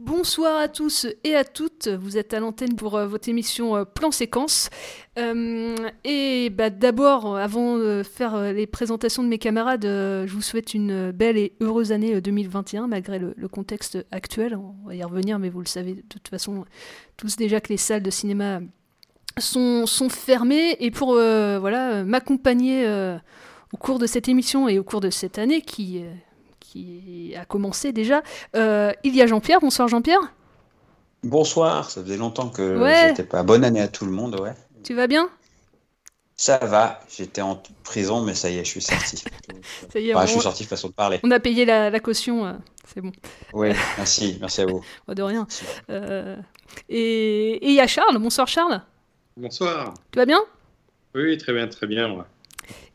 Bonsoir à tous et à toutes, vous êtes à l'antenne pour euh, votre émission euh, Plan Séquence. Euh, et bah, d'abord, avant de faire les présentations de mes camarades, je vous souhaite une belle et heureuse année euh, 2021, malgré le, contexte actuel. On va y revenir, mais vous le savez de toute façon tous déjà que les salles de cinéma sont, sont fermées. Et pour voilà, m'accompagner au cours de cette émission et au cours de cette année qui, qui a commencé déjà, euh, il y a Jean-Pierre. Bonsoir Jean-Pierre. Bonsoir, ça faisait longtemps que Ouais. j'étais pas. Bonne année à tout le monde, ouais. Tu vas bien? Ça va, j'étais en prison, mais ça y est, je suis sorti. Ça y est, Enfin, on- je suis sorti façon de parler. On a payé la, la caution, euh, c'est bon. Oui, merci, merci à vous. Pas de rien. Euh, et et il y a Charles. Bonsoir Charles. Bonsoir. Tu vas bien? Oui, très bien, très bien. moi.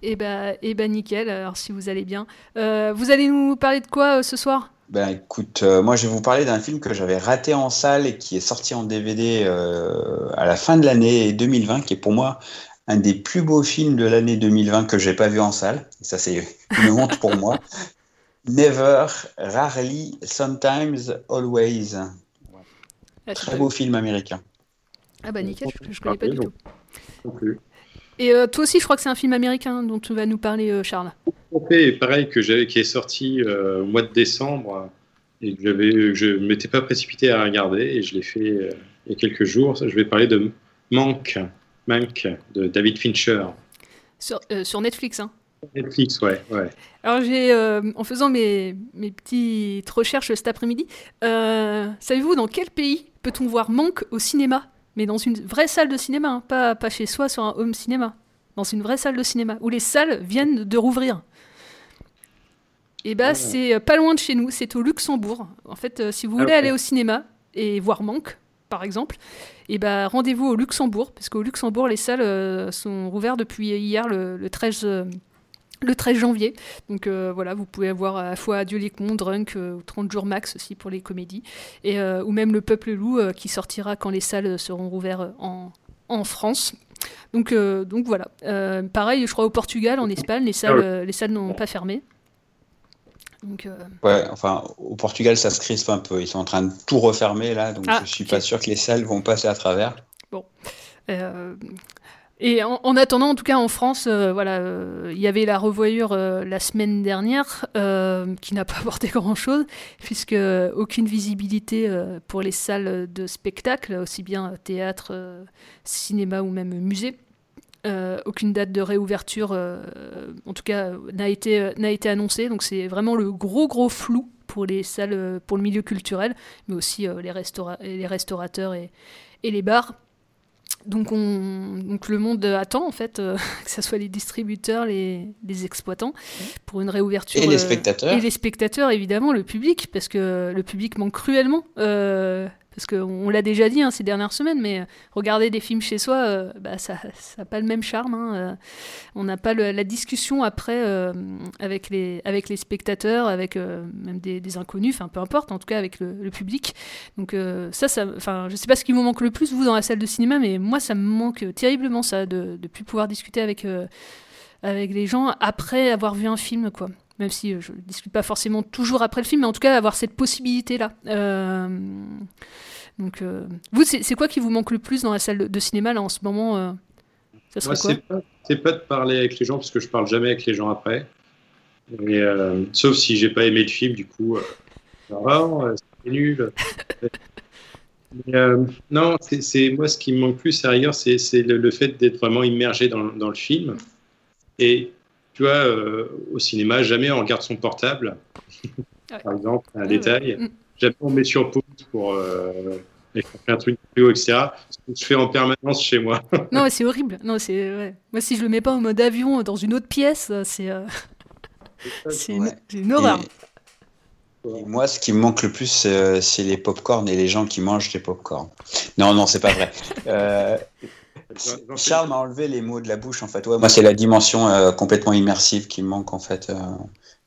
Eh ben, eh ben nickel. Alors si vous allez bien. Euh, vous allez nous parler de quoi euh, ce soir? Ben écoute, euh, moi je vais vous parler d'un film que j'avais raté en salle et qui est sorti en DVD euh, à la fin de l'année 2020, qui est pour moi un des plus beaux films de l'année 2020 que j'ai pas vu en salle. Et ça c'est une honte pour moi. Never, Rarely, Sometimes, Always. Ah, Très beau film américain. Ah bah nickel, je, je connais pas du tout. Non plus. Et euh, toi aussi, je crois que c'est un film américain dont tu vas nous parler, euh, Charles. Pareil, que j'avais, qui est sorti euh, au mois de décembre et que je ne m'étais pas précipité à regarder et je l'ai fait euh, il y a quelques jours. Je vais parler de Manque, Manque de David Fincher. Sur, sur Netflix, hein. Netflix, ouais, ouais. Alors j'ai, en faisant mes, mes petites recherches cet après-midi, savez-vous dans quel pays peut-on voir Manque au cinéma? Mais dans une vraie salle de cinéma, hein, pas, pas chez soi sur un home cinéma. Dans une vraie salle de cinéma, où les salles viennent de rouvrir. Et bah Oh. c'est euh, pas loin de chez nous, c'est au Luxembourg. En fait, euh, si vous Ah, voulez aller au cinéma et voir Manque, par exemple, et bah rendez-vous au Luxembourg, parce qu'au Luxembourg, les salles euh, sont rouvertes depuis hier, le, le 13... euh, le 13 janvier. Donc euh, voilà, vous pouvez avoir à la fois Adieu les cons, Drunk, euh, ou 30 jours max aussi pour les comédies, et, euh, ou même Le Peuple Loup euh, qui sortira quand les salles seront rouvertes en, en France. Donc, euh, donc voilà. Euh, pareil, je crois au Portugal, en Espagne, les salles, euh, les salles n'ont pas fermé. Donc, euh, Ouais, enfin, au Portugal, ça se crispe un peu. Ils sont en train de tout refermer là, donc Ah, je suis pas sûr que les salles vont passer à travers. Bon. Et en, en attendant, en tout cas en France, euh, voilà, euh, il y avait la revoyure euh, la semaine dernière qui n'a pas apporté grand-chose, puisque aucune visibilité pour les salles de spectacle, aussi bien théâtre, cinéma ou même musée. Aucune date de réouverture, en tout cas, n'a été, n'a été annoncée. Donc c'est vraiment le gros gros flou pour les salles, pour le milieu culturel, mais aussi les, les restaurateurs et les bars. Donc, on, donc le monde attend en fait euh, que ce soit les distributeurs, les, les exploitants, pour une réouverture. Et les euh, spectateurs. et les spectateurs, évidemment, le public, parce que le public manque cruellement. euh, parce qu'on l'a déjà dit hein, ces dernières semaines, mais euh, regarder des films chez soi, euh, bah, ça n'a pas le même charme. hein, euh, on n'a pas la discussion après avec, les, avec les spectateurs, avec même des, inconnus, peu importe, en tout cas avec le, public. Donc ça, ça, je sais pas ce qui vous manque le plus, vous, dans la salle de cinéma, mais moi, ça me manque terriblement, ça, de ne plus pouvoir discuter avec... avec les gens après avoir vu un film, quoi. Même si je ne discute pas forcément toujours après le film, mais en tout cas avoir cette possibilité-là. donc, vous, c'est quoi qui vous manque le plus dans la salle de cinéma là en ce moment Ça serait C'est pas, pas, de parler avec les gens parce que je parle jamais avec les gens après. Et, sauf si j'ai pas aimé le film, du coup, c'est nul. Euh, non, c'est moi ce qui me manque plus ailleurs, c'est le, fait d'être vraiment immergé dans, dans, le film. Et tu vois, euh, au cinéma, jamais on regarde son portable, par exemple, un détail. Mm. Jamais on met sur pause pour euh, faire un truc plus haut, etc. Ce que je fais en permanence chez moi. non, c'est horrible. Non, c'est moi si je le mets pas en mode avion dans une autre pièce, c'est c'est une, horreur moi, ce qui me manque le plus, euh, c'est les pop-corn et les gens qui mangent des pop-corn. Non, non, c'est pas vrai. Euh, Charles m'a enlevé les mots de la bouche, en fait. Ouais, moi, c'est la dimension euh, complètement immersive qui me manque, en fait.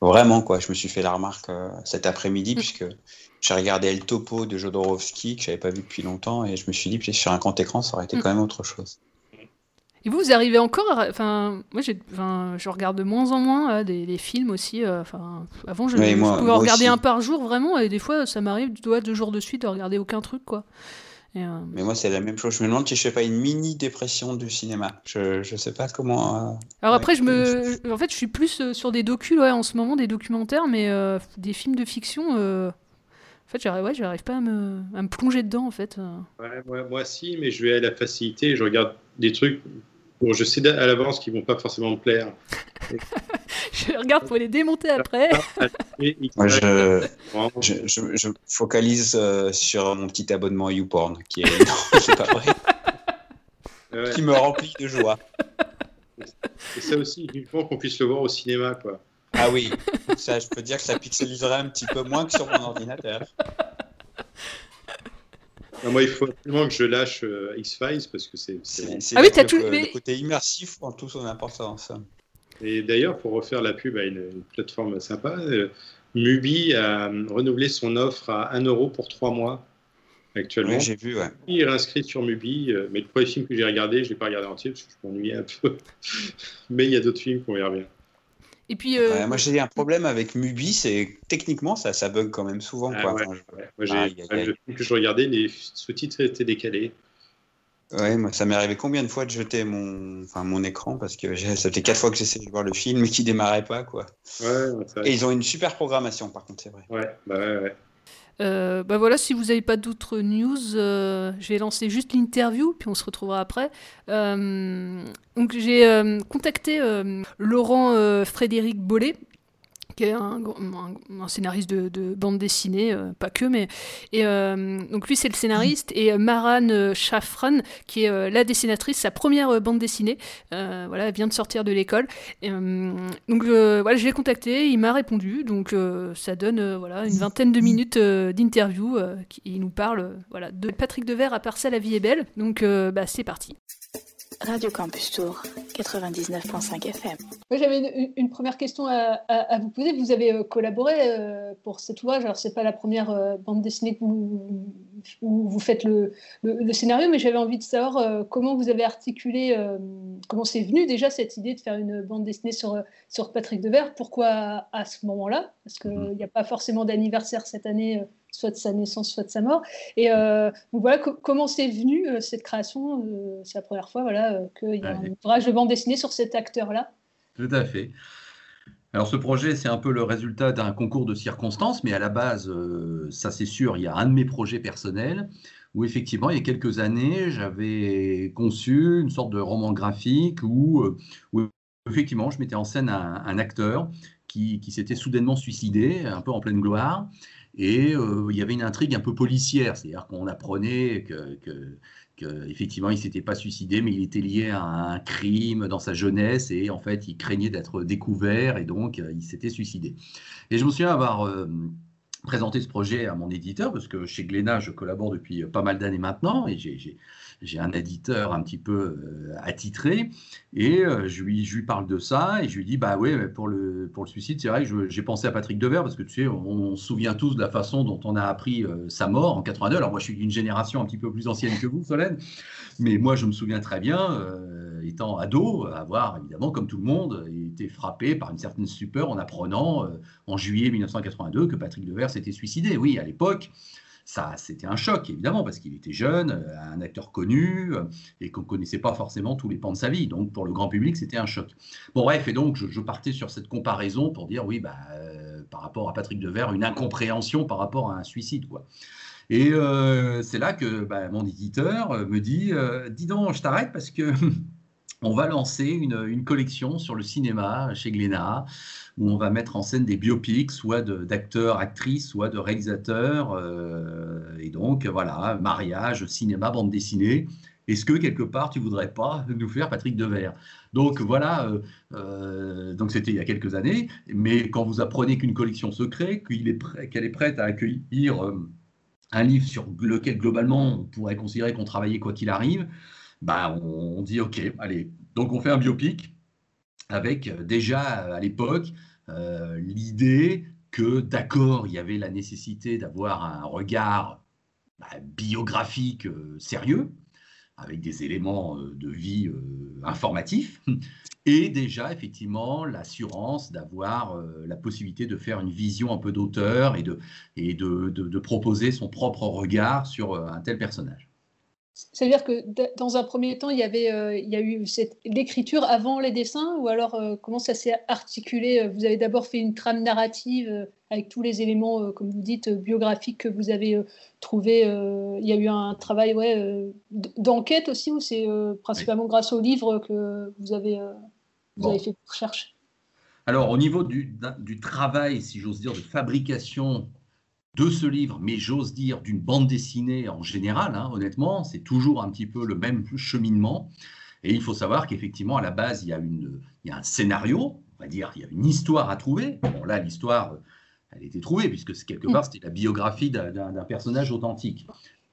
vraiment, quoi. Je me suis fait la remarque cet après-midi, mm. puisque j'ai regardé El Topo de Jodorowsky, que j'avais pas vu depuis longtemps, et je me suis dit, que sur un grand écran, ça aurait été mm. quand même autre chose. Et vous, vous arrivez encore Enfin, moi, enfin, je regarde de moins en moins euh, des, films aussi. Euh, enfin, avant, je, pouvais regarder un par jour, vraiment, et des fois, ça m'arrive deux jours de suite de regarder aucun truc, quoi. Euh, Mais moi, c'est la même chose. Je me demande si je fais pas une mini dépression du cinéma. Je, je sais pas comment. Alors après, je me, en fait, je suis plus sur des docus, ouais, en ce moment, des documentaires, mais des films de fiction. En fait, j'arrive, ouais, j'arrive pas à me, à me, plonger dedans, en fait. Ouais, moi, moi, si, mais je vais à la facilité. Je regarde des trucs Bon, je sais à l'avance qu'ils vont pas forcément me plaire. je regarde pour les démonter après. Moi, je, je, je, focalise euh, sur mon petit abonnement YouPorn, qui est. non, c'est pas vrai. Qui me remplit de joie. Et ça aussi, il faut qu'on puisse le voir au cinéma, quoi. Ah oui, ça, je peux dire que ça pixeliserait un petit peu moins que sur mon ordinateur moi, il faut absolument que je lâche euh, X-Files parce que c'est. Ah oui, tout. Le, le côté immersif en tout son importance. Et d'ailleurs, pour refaire la pub à une, plateforme sympa, euh, Mubi a renouvelé son offre à 1 euro pour 3 mois actuellement. Oui, j'ai vu, ouais. Il est inscrit sur Mubi, euh, mais le premier film que j'ai regardé, je ne l'ai pas regardé entier parce que je m'ennuyais un peu. mais il y a d'autres films qu'on verra bien. Et puis, euh, moi, j'ai un problème avec Mubi, c'est techniquement, ça, ça bug quand même souvent. Ah, quoi. Moi, j'ai, le film que je regardais, les sous-titres étaient décalés. Ouais, moi, ça m'est arrivé combien de fois de jeter mon, enfin, mon écran parce que ça fait quatre fois que j'essaie de voir le film et qui démarrait pas, quoi. Ouais, et ils ont une super programmation, par contre, c'est vrai. Ouais, bah ouais, ouais. Euh, bah voilà, si vous n'avez pas d'autres news, euh, je vais lancer juste l'interview, puis on se retrouvera après. Euh, donc j'ai contacté Laurent Frédéric Bollet, qui est un, scénariste de, bande dessinée, euh, pas que, mais. Et, euh, donc lui, c'est le scénariste, et euh, Maran Shafran, qui est la dessinatrice, sa première bande dessinée, voilà, vient de sortir de l'école. donc voilà, je l'ai contacté, il m'a répondu, donc ça donne voilà, une vingtaine de minutes d'interview. il nous parle voilà, de Patrick Devers à Parcelle, la vie est belle. Donc bah, c'est parti. Radio Campus Tour, 99.5 FM. J'avais une, première question à, vous poser. Vous avez euh, collaboré euh, pour cet ouvrage. Alors, c'est pas la première euh, bande dessinée que vous, où vous faites le, le, scénario, mais j'avais envie de savoir comment vous avez articulé, comment c'est venu déjà cette idée de faire une bande dessinée sur, sur Patrick Devers? Pourquoi à, ce moment-là? Parce qu'il n'y a pas forcément d'anniversaire cette année soit de sa naissance, soit de sa mort. Et euh, voilà comment c'est venu euh, cette création. Euh, c'est la première fois voilà, qu'il y a un ouvrage de bande dessinée sur cet acteur-là. Tout à fait. Alors ce projet, c'est un peu le résultat d'un concours de circonstances, mais à la base, ça c'est sûr, il y a un de mes projets personnels où effectivement, il y a quelques années, j'avais conçu une sorte de roman graphique où, effectivement, je mettais en scène un, acteur qui, qui s'était soudainement suicidé, un peu en pleine gloire, et euh, il y avait une intrigue un peu policière, c'est-à-dire qu'on apprenait que, effectivement, il s'était pas suicidé, mais il était lié à un crime dans sa jeunesse et en fait, il craignait d'être découvert et donc euh, il s'était suicidé. Et je me souviens avoir euh, présenté ce projet à mon éditeur parce que chez Glénat, je collabore depuis pas mal d'années maintenant et j'ai j'ai un éditeur un petit peu euh, attitré, et euh, je, lui, parle de ça, et je lui dis, bah ouais, pour le, pour le suicide, c'est vrai que j'ai pensé à Patrick Devers, parce que tu sais, on, se souvient tous de la façon dont on a appris euh, sa mort en 82. Alors moi, je suis d'une génération un petit peu plus ancienne que vous, Solène, mais moi, je me souviens très bien, étant ado, avoir évidemment, comme tout le monde, été frappé par une certaine stupeur en apprenant en juillet 1982 que Patrick Devers s'était suicidé. Oui, à l'époque, ça, c'était un choc, évidemment, parce qu'il était jeune, euh, un acteur connu, euh, et qu'on ne connaissait pas forcément tous les pans de sa vie. Donc, pour le grand public, c'était un choc. Bon, bref, et donc, je, partais sur cette comparaison pour dire, oui, bah, euh, par rapport à Patrick Devers, une incompréhension par rapport à un suicide, quoi. Et c'est là que bah, mon éditeur me dit, dis donc, je t'arrête parce que on va lancer une, collection sur le cinéma chez Glénat, où on va mettre en scène des biopics, soit d'acteurs, actrices, soit de réalisateurs. Euh, et donc, voilà, mariage, cinéma, bande dessinée. Est-ce que quelque part tu voudrais pas nous faire Patrick Devers? Donc voilà, euh, euh, donc c'était il y a quelques années, mais quand vous apprenez qu'une collection se crée, qu'elle est, prête à accueillir un livre sur lequel globalement on pourrait considérer qu'on travaillait quoi qu'il arrive, bah, on, dit OK, allez. Donc on fait un biopic avec euh, déjà euh, à l'époque euh, l'idée que d'accord, il y avait la nécessité d'avoir un regard bah, biographique sérieux, avec des éléments de vie informatifs, et déjà effectivement l'assurance d'avoir la possibilité de faire une vision un peu d'auteur et, de, et de, proposer son propre regard sur un tel personnage. C'est-à-dire que dans un premier temps, il y, avait, euh, il y a eu l'écriture avant les dessins, ou alors euh, comment ça s'est articulé euh, Vous avez d'abord fait une trame narrative avec tous les éléments, comme vous dites, biographiques que vous avez trouvés. il y a eu un travail ouais, d'enquête aussi, ou c'est principalement grâce au livre que vous avez, vous avez fait recherche Alors, au niveau du, du travail, si j'ose dire, de fabrication de ce livre, mais j'ose dire d'une bande dessinée en général, hein, honnêtement, c'est toujours un petit peu le même cheminement. Et il faut savoir qu'effectivement, à la base, il y, a une, il y a un scénario, on va dire, il y a une histoire à trouver. Bon, là, l'histoire, elle était trouvée, puisque quelque part, c'était la biographie d'un personnage authentique.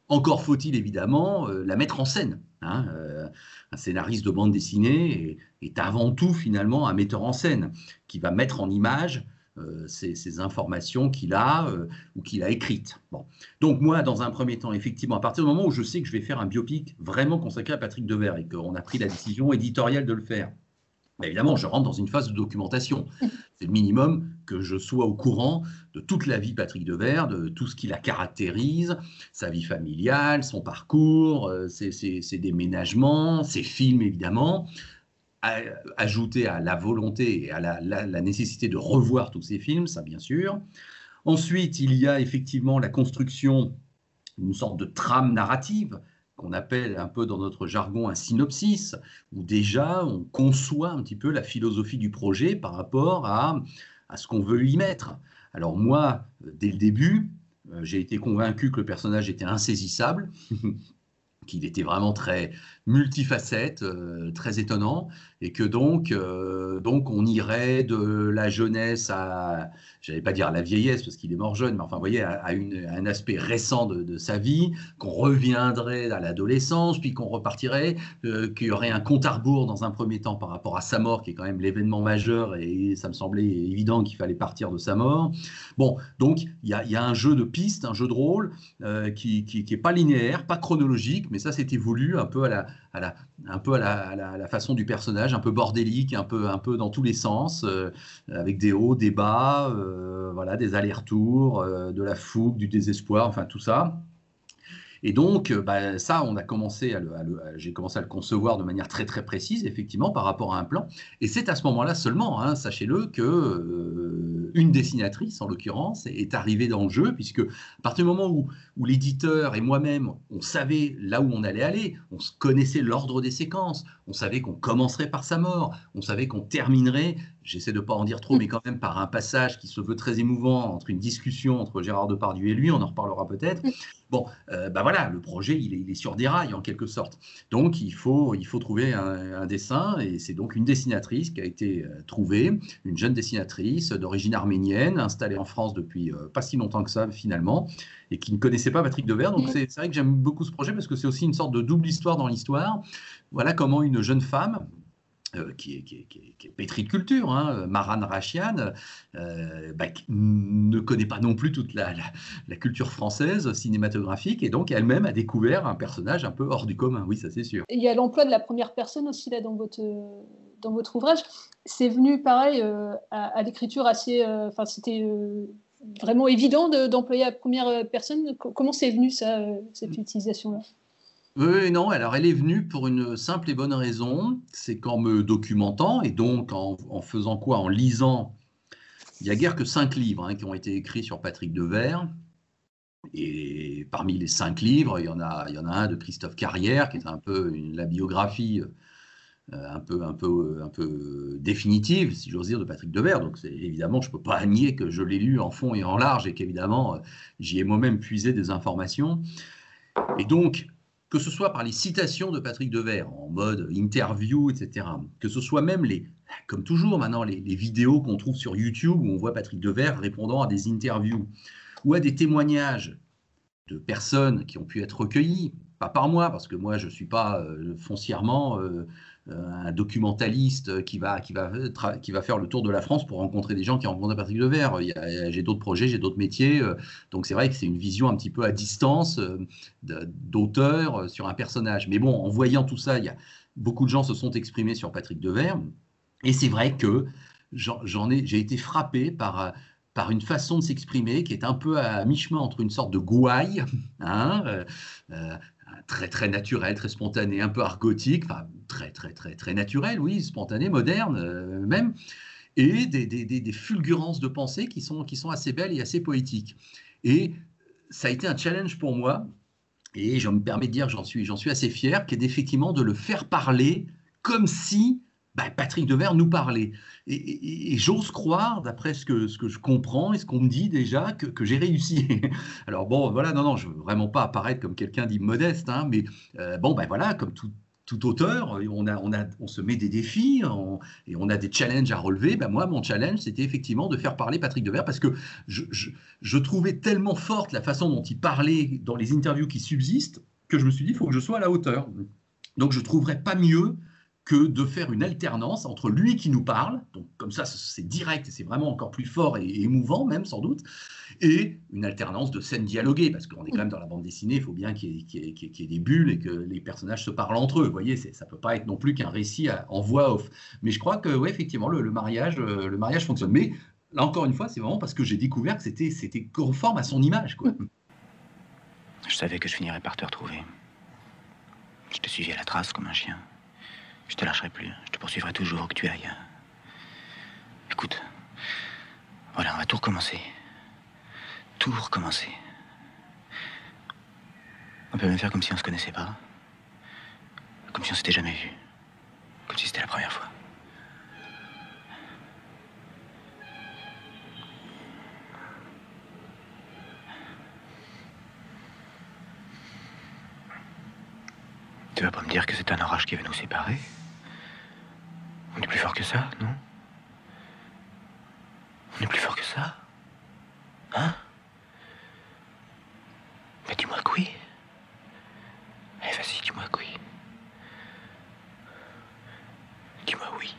Encore faut-il évidemment euh, la mettre en scène. Hein, euh, un scénariste de bande dessinée est, est, avant tout finalement un metteur en scène qui va mettre en image euh, ces, informations qu'il a euh, ou qu'il a écrites. Bon. Donc moi, dans un premier temps, effectivement, à partir du moment où je sais que je vais faire un biopic vraiment consacré à Patrick Devers et qu'on a pris la décision éditoriale de le faire, bah, évidemment, je rentre dans une phase de documentation. C'est le minimum que je sois au courant de toute la vie de Patrick Devers, de tout ce qui la caractérise, sa vie familiale, son parcours, euh, ses, ses déménagements, ses films évidemment ajouter à la volonté et à la, nécessité de revoir tous ces films, ça bien sûr. Ensuite, il y a effectivement la construction d'une sorte de trame narrative qu'on appelle un peu dans notre jargon un synopsis, où déjà on conçoit un petit peu la philosophie du projet par rapport à, à ce qu'on veut y mettre. Alors moi, dès le début, euh, j'ai été convaincu que le personnage était insaisissable, qu'il était vraiment très multifacette, euh, très étonnant, et que donc, euh, donc on irait de la jeunesse à, j'allais pas dire à la vieillesse parce qu'il est mort jeune, mais enfin, vous voyez, à, un aspect récent de, sa vie, qu'on reviendrait à l'adolescence, puis qu'on repartirait, euh, qu'il y aurait un compte à rebours dans un premier temps par rapport à sa mort, qui est quand même l'événement majeur, et ça me semblait évident qu'il fallait partir de sa mort. Bon, donc il y a, un jeu de pistes, un jeu de rôle qui, qui, qui est pas linéaire, pas chronologique, mais ça c'est voulu un peu à la, un peu à la, façon du personnage, un peu bordélique, un peu, un peu dans tous les sens, euh, avec des hauts, des bas, euh, voilà, des allers-retours, euh, de la fougue, du désespoir, enfin tout ça. Et donc, bah, ça, on a commencé à, j'ai commencé à le concevoir de manière très très précise, effectivement, par rapport à un plan. Et c'est à ce moment-là seulement, hein, sachez-le, que une dessinatrice, en l'occurrence, est arrivée dans le jeu, puisque à partir du moment où, où l'éditeur et moi-même, on savait là où on allait aller, on connaissait l'ordre des séquences, on savait qu'on commencerait par sa mort, on savait qu'on terminerait, j'essaie de ne pas en dire trop, mais quand même par un passage qui se veut très émouvant entre une discussion entre Gérard Depardieu et lui, on en reparlera peut-être. Bon, ben bah voilà, le projet, il est, il est, sur des rails en quelque sorte. Donc, il faut, il faut trouver un, dessin, et c'est donc une dessinatrice qui a été euh, trouvée, une jeune dessinatrice d'origine arménienne, installée en France depuis euh, pas si longtemps que ça finalement, et qui ne connaissait pas Patrick Devers. Donc, c'est vrai que j'aime beaucoup ce projet parce que c'est aussi une sorte de double histoire dans l'histoire. Voilà comment une jeune femme, euh, qui, est, qui, est, qui, est, pétri de culture, hein, Maran Rachian, euh, bah, ne connaît pas non plus toute la, la, la, culture française cinématographique et donc elle-même a découvert un personnage un peu hors du commun, oui, ça c'est sûr. il y a l'emploi de la première personne aussi là dans votre, dans votre ouvrage. C'est venu pareil euh, à, à l'écriture assez. Enfin, c'était vraiment évident d'employer de, la première personne. Comment c'est venu ça, cette utilisation-là? Oui, non, alors elle est venue pour une simple et bonne raison, c'est qu'en me documentant, et donc en, en, faisant quoi? En lisant, il n'y a guère que cinq livres hein, qui ont été écrits sur Patrick Devers, et parmi les cinq livres, il y en a, il y en a un de Christophe Carrière, qui est un peu une, la biographie euh, un peu, un, peu, un peu définitive, si j'ose dire, de Patrick Devers. Donc évidemment, je ne peux pas nier que je l'ai lu en fond et en large, et qu'évidemment, j'y ai moi-même puisé des informations. Et donc, que ce soit par les citations de Patrick Devers en mode interview, etc., que ce soit même les, comme toujours maintenant, les, vidéos qu'on trouve sur YouTube où on voit Patrick Devers répondant à des interviews ou à des témoignages de personnes qui ont pu être recueillies, pas par moi, parce que moi je ne suis pas euh, foncièrement euh, un documentaliste qui va, qui, va, qui va faire le tour de la France pour rencontrer des gens qui ont rencontré Patrick Devers. J'ai d'autres projets, j'ai d'autres métiers. euh, Donc c'est vrai que c'est une vision un petit peu à distance euh, d'auteur euh, sur un personnage. Mais bon, en voyant tout ça, il y a, beaucoup de gens se sont exprimés sur Patrick Devers. Et c'est vrai que j'en ai, j'ai été frappé par, euh, par une façon de s'exprimer qui est un peu à mi-chemin entre une sorte de gouaille, hein, euh, euh, très très naturel, très spontané, un peu argotique, enfin très très très très naturel, oui, spontané, moderne euh, même, et des, des, des, fulgurances de pensée qui sont, qui sont assez belles et assez poétiques. Et ça a été un challenge pour moi, et je me permets de dire, j'en suis, j'en suis assez fier, qui est effectivement de le faire parler comme si bah, Patrick Devers nous parlait. Et, j'ose croire, d'après ce que, je comprends et ce qu'on me dit déjà, que, j'ai réussi. Alors bon, voilà, non, non, je veux vraiment pas apparaître comme quelqu'un d'immodeste, hein, mais euh, bon, ben voilà, comme tout, auteur, on, se met des défis et on a des challenges à relever. Ben moi, mon challenge, c'était effectivement de faire parler Patrick Devers parce que je, je, je, trouvais tellement forte la façon dont il parlait dans les interviews qui subsistent que je me suis dit, il faut que je sois à la hauteur. Donc, je ne trouverais pas mieux que de faire une alternance entre lui qui nous parle, donc comme ça c'est direct et c'est vraiment encore plus fort et émouvant même sans doute, et une alternance de scènes dialoguées, parce qu'on est quand même dans la bande dessinée, il faut bien qu'il y, ait des bulles et que les personnages se parlent entre eux, vous voyez, ça peut pas être non plus qu'un récit en voix off. Mais je crois que, ouais, effectivement, le, mariage, le mariage fonctionne. Mais là encore une fois, c'est vraiment parce que j'ai découvert que c'était conforme à son image. Quoi. Je savais que je finirais par te retrouver. Je te suivais à la trace comme un chien. Je te lâcherai plus. Je te poursuivrai toujours où que tu ailles. Écoute, voilà, on va tout recommencer. Tout recommencer. On peut même faire comme si on se connaissait pas. Comme si on s'était jamais vu. Comme si c'était la première fois. Tu vas pas me dire que c'est un orage qui va nous séparer? On est plus fort que ça, non? On est plus fort que ça? Hein? Mais dis-moi que oui. Allez, vas-y, dis-moi que oui. Dis-moi oui.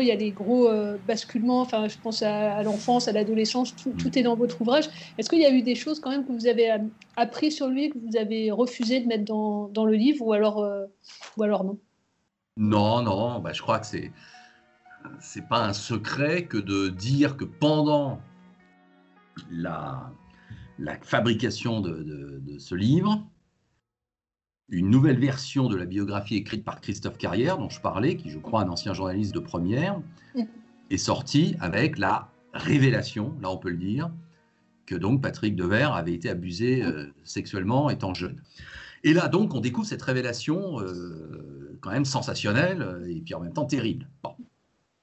Il y a des gros euh, basculements, enfin, je pense à, l'enfance, à l'adolescence, tout, est dans votre ouvrage. Est-ce qu'il y a eu des choses quand même que vous avez appris sur lui, que vous avez refusé de mettre dans, dans le livre, ou alors, euh, ou alors non? Non, non, bah, je crois que c'est c'est pas un secret que de dire que pendant la, la fabrication de, de, de ce livre, une nouvelle version de la biographie écrite par Christophe Carrière, dont je parlais, qui je crois un ancien journaliste de première, est sortie avec la révélation, là on peut le dire, que donc Patrick Devers avait été abusé euh, sexuellement étant jeune. Et là donc on découvre cette révélation euh, quand même sensationnelle euh, et puis en même temps terrible. Bon.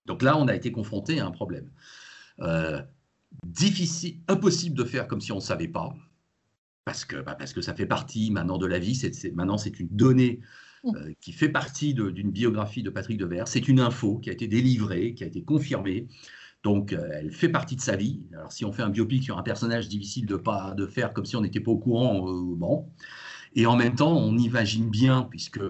Donc là on a été confronté à un problème. Euh, difficile, impossible de faire comme si on ne savait pas parce que, bah parce que ça fait partie maintenant de la vie, c'est, maintenant c'est une donnée euh, qui fait partie d'une biographie de Patrick Devers, c'est une info qui a été délivrée, qui a été confirmée, donc euh, elle fait partie de sa vie. Alors si on fait un biopic sur un personnage, difficile de, pas, de faire comme si on n'était pas au courant, bon. Et en même temps, on imagine bien, puisque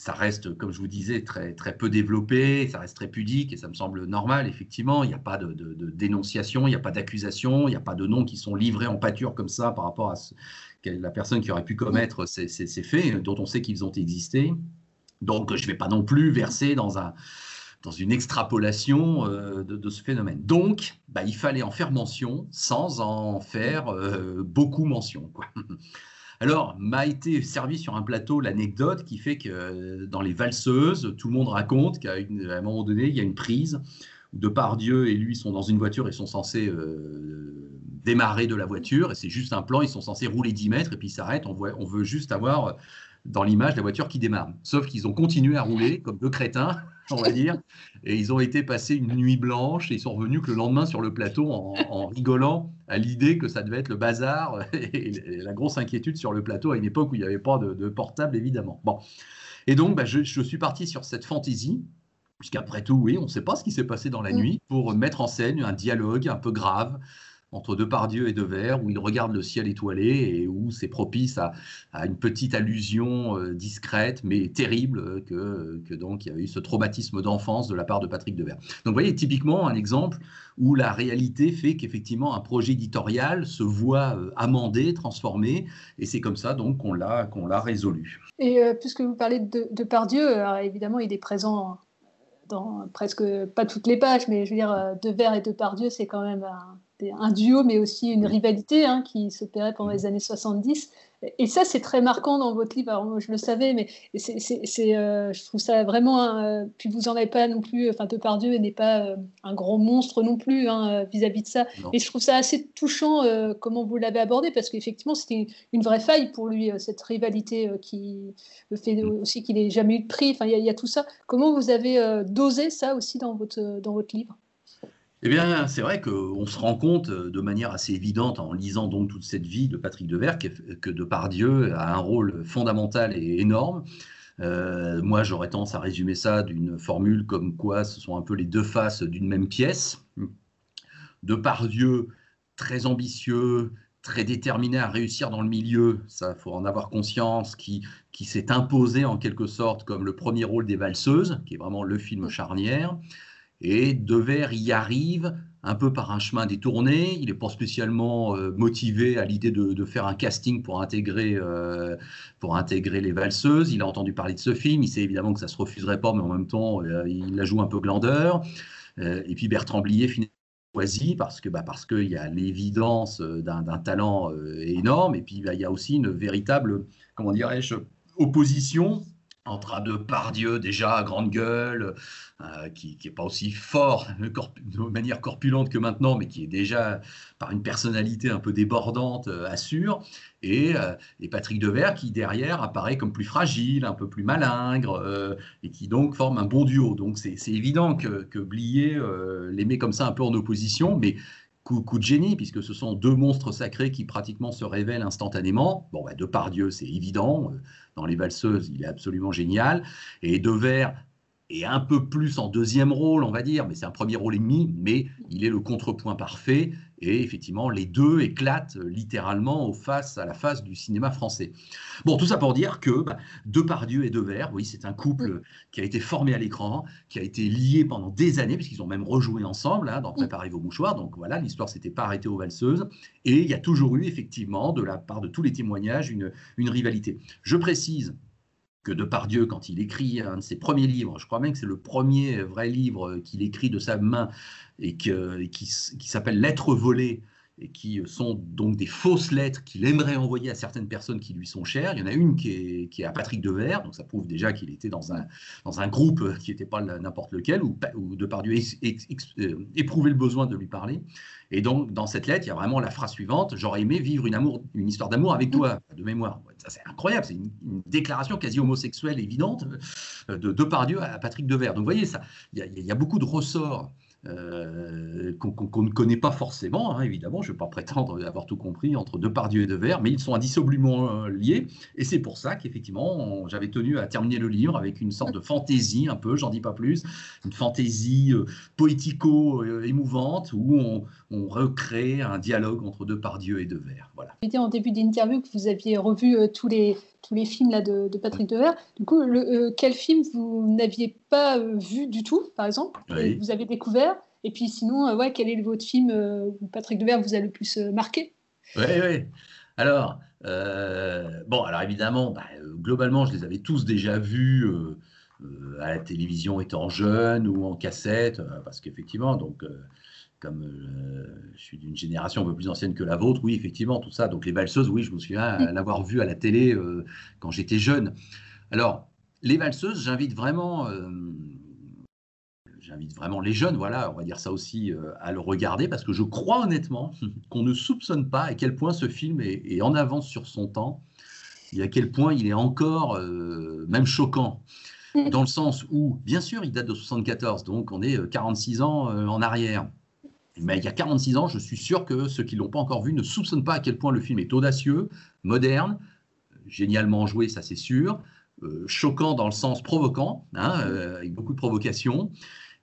ça reste, comme je vous disais, très, très peu développé, ça reste très pudique et ça me semble normal, effectivement. Il n'y a pas de, dénonciation, il n'y a pas d'accusation, il n'y a pas de noms qui sont livrés en pâture comme ça par rapport à la personne qui aurait pu commettre ces, faits, dont on sait qu'ils ont existé. Donc, je ne vais pas non plus verser dans, un, dans une extrapolation euh, de, ce phénomène. Donc, bah, il fallait en faire mention sans en faire euh, beaucoup mention. Alors, m'a été servi sur un plateau l'anecdote qui fait que euh, dans les valseuses, tout le monde raconte qu'à un moment donné, il y a une prise où Depardieu et lui sont dans une voiture et sont censés euh, démarrer de la voiture. Et c'est juste un plan, ils sont censés rouler 10 mètres et puis ils s'arrêtent. On, on veut juste avoir dans l'image la voiture qui démarre. Sauf qu'ils ont continué à rouler comme deux crétins, on va dire, et ils ont été passés une nuit blanche et ils sont revenus que le lendemain sur le plateau en, rigolant à l'idée que ça devait être le bazar et, la grosse inquiétude sur le plateau à une époque où il n'y avait pas de, portable évidemment. Bon, et donc bah, je, je suis parti sur cette fantaisie puisqu'après tout, oui, on ne sait pas ce qui s'est passé dans la mm. nuit, pour mettre en scène un dialogue un peu grave entre Depardieu et Devers, où il regarde le ciel étoilé et où c'est propice à, une petite allusion euh, discrète mais terrible que, que, donc il y a eu ce traumatisme d'enfance de la part de Patrick Devers. Donc vous voyez typiquement un exemple où la réalité fait qu'effectivement un projet éditorial se voit euh, amendé, transformé, et c'est comme ça donc qu'on l'a qu'on résolu. Et euh, puisque vous parlez de Depardieu, évidemment il est présent dans presque pas toutes les pages, mais je veux dire Devers et Depardieu c'est quand même un un duo, mais aussi une rivalité hein, qui s'opérait pendant les années 70. Et ça, c'est très marquant dans votre livre. Alors, moi, je le savais, mais c'est, euh, je trouve ça vraiment. Euh, puis vous n'en avez pas non plus. Enfin, Depardieu n'est pas euh, un grand monstre non plus hein, vis-à-vis de ça. Et je trouve ça assez touchant comment vous l'avez abordé, parce qu'effectivement, c'était une vraie faille pour lui, cette rivalité qui le fait mm. aussi qu'il n'ait jamais eu de prix. Enfin, il y, y, a tout ça. Comment vous avez dosé ça aussi dans votre, dans votre livre? Eh bien, c'est vrai qu'on se rend compte euh, de manière assez évidente en lisant donc toute cette vie de Patrick Devers que Depardieu a un rôle fondamental et énorme. Euh, moi, j'aurais tendance à résumer ça d'une formule comme quoi ce sont un peu les deux faces d'une même pièce. Depardieu, très ambitieux, très déterminé à réussir dans le milieu, ça faut en avoir conscience, qui, qui s'est imposé en quelque sorte comme le premier rôle des valseuses, qui est vraiment le film charnière. Et Devers y arrive un peu par un chemin détourné. Il n'est pas spécialement euh, motivé à l'idée de, faire un casting pour intégrer, euh, pour intégrer les valseuses. Il a entendu parler de ce film. Il sait évidemment que ça ne se refuserait pas, mais en même temps, euh, il la joue un peu glandeur. et puis Bertrand Blier finalement choisi parce que bah, parce qu'il y a l'évidence d'un talent énorme et puis bah, il y a aussi une véritable comment dirais-je opposition entre deux Depardieu, déjà à grande gueule, euh, qui n'est pas aussi fort de manière corpulente que maintenant, mais qui est déjà par une personnalité un peu débordante, euh, assure, et, euh, Patrick Devers qui derrière apparaît comme plus fragile, un peu plus malingre, et qui donc forme un bon duo. Donc c'est évident que, que Blier les met comme ça un peu en opposition, mais coup, coup, de génie, puisque ce sont deux monstres sacrés qui pratiquement se révèlent instantanément. Bon, bah, Depardieu, c'est évident dans Les Valseuses, il est absolument génial. Et Devers est un peu plus en deuxième rôle, on va dire, mais c'est un premier rôle et demi, mais il est le contrepoint parfait. Et effectivement, les deux éclatent littéralement au face, à la face du cinéma français. Bon, tout ça pour dire que bah, Depardieu et Devers, oui, c'est un couple qui a été formé à l'écran, qui a été lié pendant des années, puisqu'ils ont même rejoué ensemble hein, dans Préparer vos mouchoirs. Donc voilà, l'histoire s'était pas arrêtée aux valseuses. Et il y a toujours eu, effectivement, de la part de tous les témoignages, une, une rivalité. Je précise que Depardieu, quand il écrit un de ses premiers livres, je crois même que c'est le premier vrai livre qu'il écrit de sa main et, qui, s'appelle Lettres volées, et qui sont donc des fausses lettres qu'il aimerait envoyer à certaines personnes qui lui sont chères. Il y en a une qui est, à Patrick Devers, donc ça prouve déjà qu'il était dans un, dans un groupe qui n'était pas n'importe lequel, où, où Depardieu euh, éprouvait le besoin de lui parler. Et donc, dans cette lettre, il y a vraiment la phrase suivante J'aurais aimé vivre une, histoire d'amour avec toi, de mémoire. Ça, c'est incroyable, c'est une, déclaration quasi homosexuelle évidente euh, de Depardieu à Patrick Devers. Donc, vous voyez, il y, a beaucoup de ressorts euh, qu'on ne connaît pas forcément, hein, évidemment, je ne vais pas prétendre avoir tout compris entre Depardieu et Devers, mais ils sont indissolublement euh, liés, et c'est pour ça qu'effectivement, j'avais tenu à terminer le livre avec une sorte de fantaisie, un peu, j'en dis pas plus, une fantaisie euh, poético-émouvante, où on, recrée un dialogue entre Depardieu et Devers. Voilà. Vous en début d'interview que vous aviez revu tous les tous les films là, de, de Patrick Devers. Du coup, le, quel film vous n'aviez pas vu du tout, par exemple, Oui. vous avez découvert? Et puis sinon, ouais, quel est votre film où Patrick Devers vous a le plus marqué? Oui, oui. Alors, euh, bon, alors évidemment, bah, globalement, je les avais tous déjà vus euh, euh, à la télévision étant jeune ou en cassette, parce qu'effectivement, donc, comme je suis d'une génération un peu plus ancienne que la vôtre, oui, effectivement, tout ça. Donc, les valseuses, oui, je me souviens l'avoir vu à la télé quand j'étais jeune. Alors, les valseuses, j'invite vraiment j'invite vraiment les jeunes, voilà, on va dire ça aussi, euh, à le regarder parce que je crois honnêtement qu'on ne soupçonne pas à quel point ce film est, est, en avance sur son temps et à quel point il est encore euh, même choquant. Dans le sens où, bien sûr, il date de 74, donc on est 46 ans euh, en arrière. Mais il y a 46 ans, je suis sûr que ceux qui ne l'ont pas encore vu ne soupçonnent pas à quel point le film est audacieux, moderne, génialement joué, ça c'est sûr, euh, choquant dans le sens provoquant, hein, euh, avec beaucoup de provocation.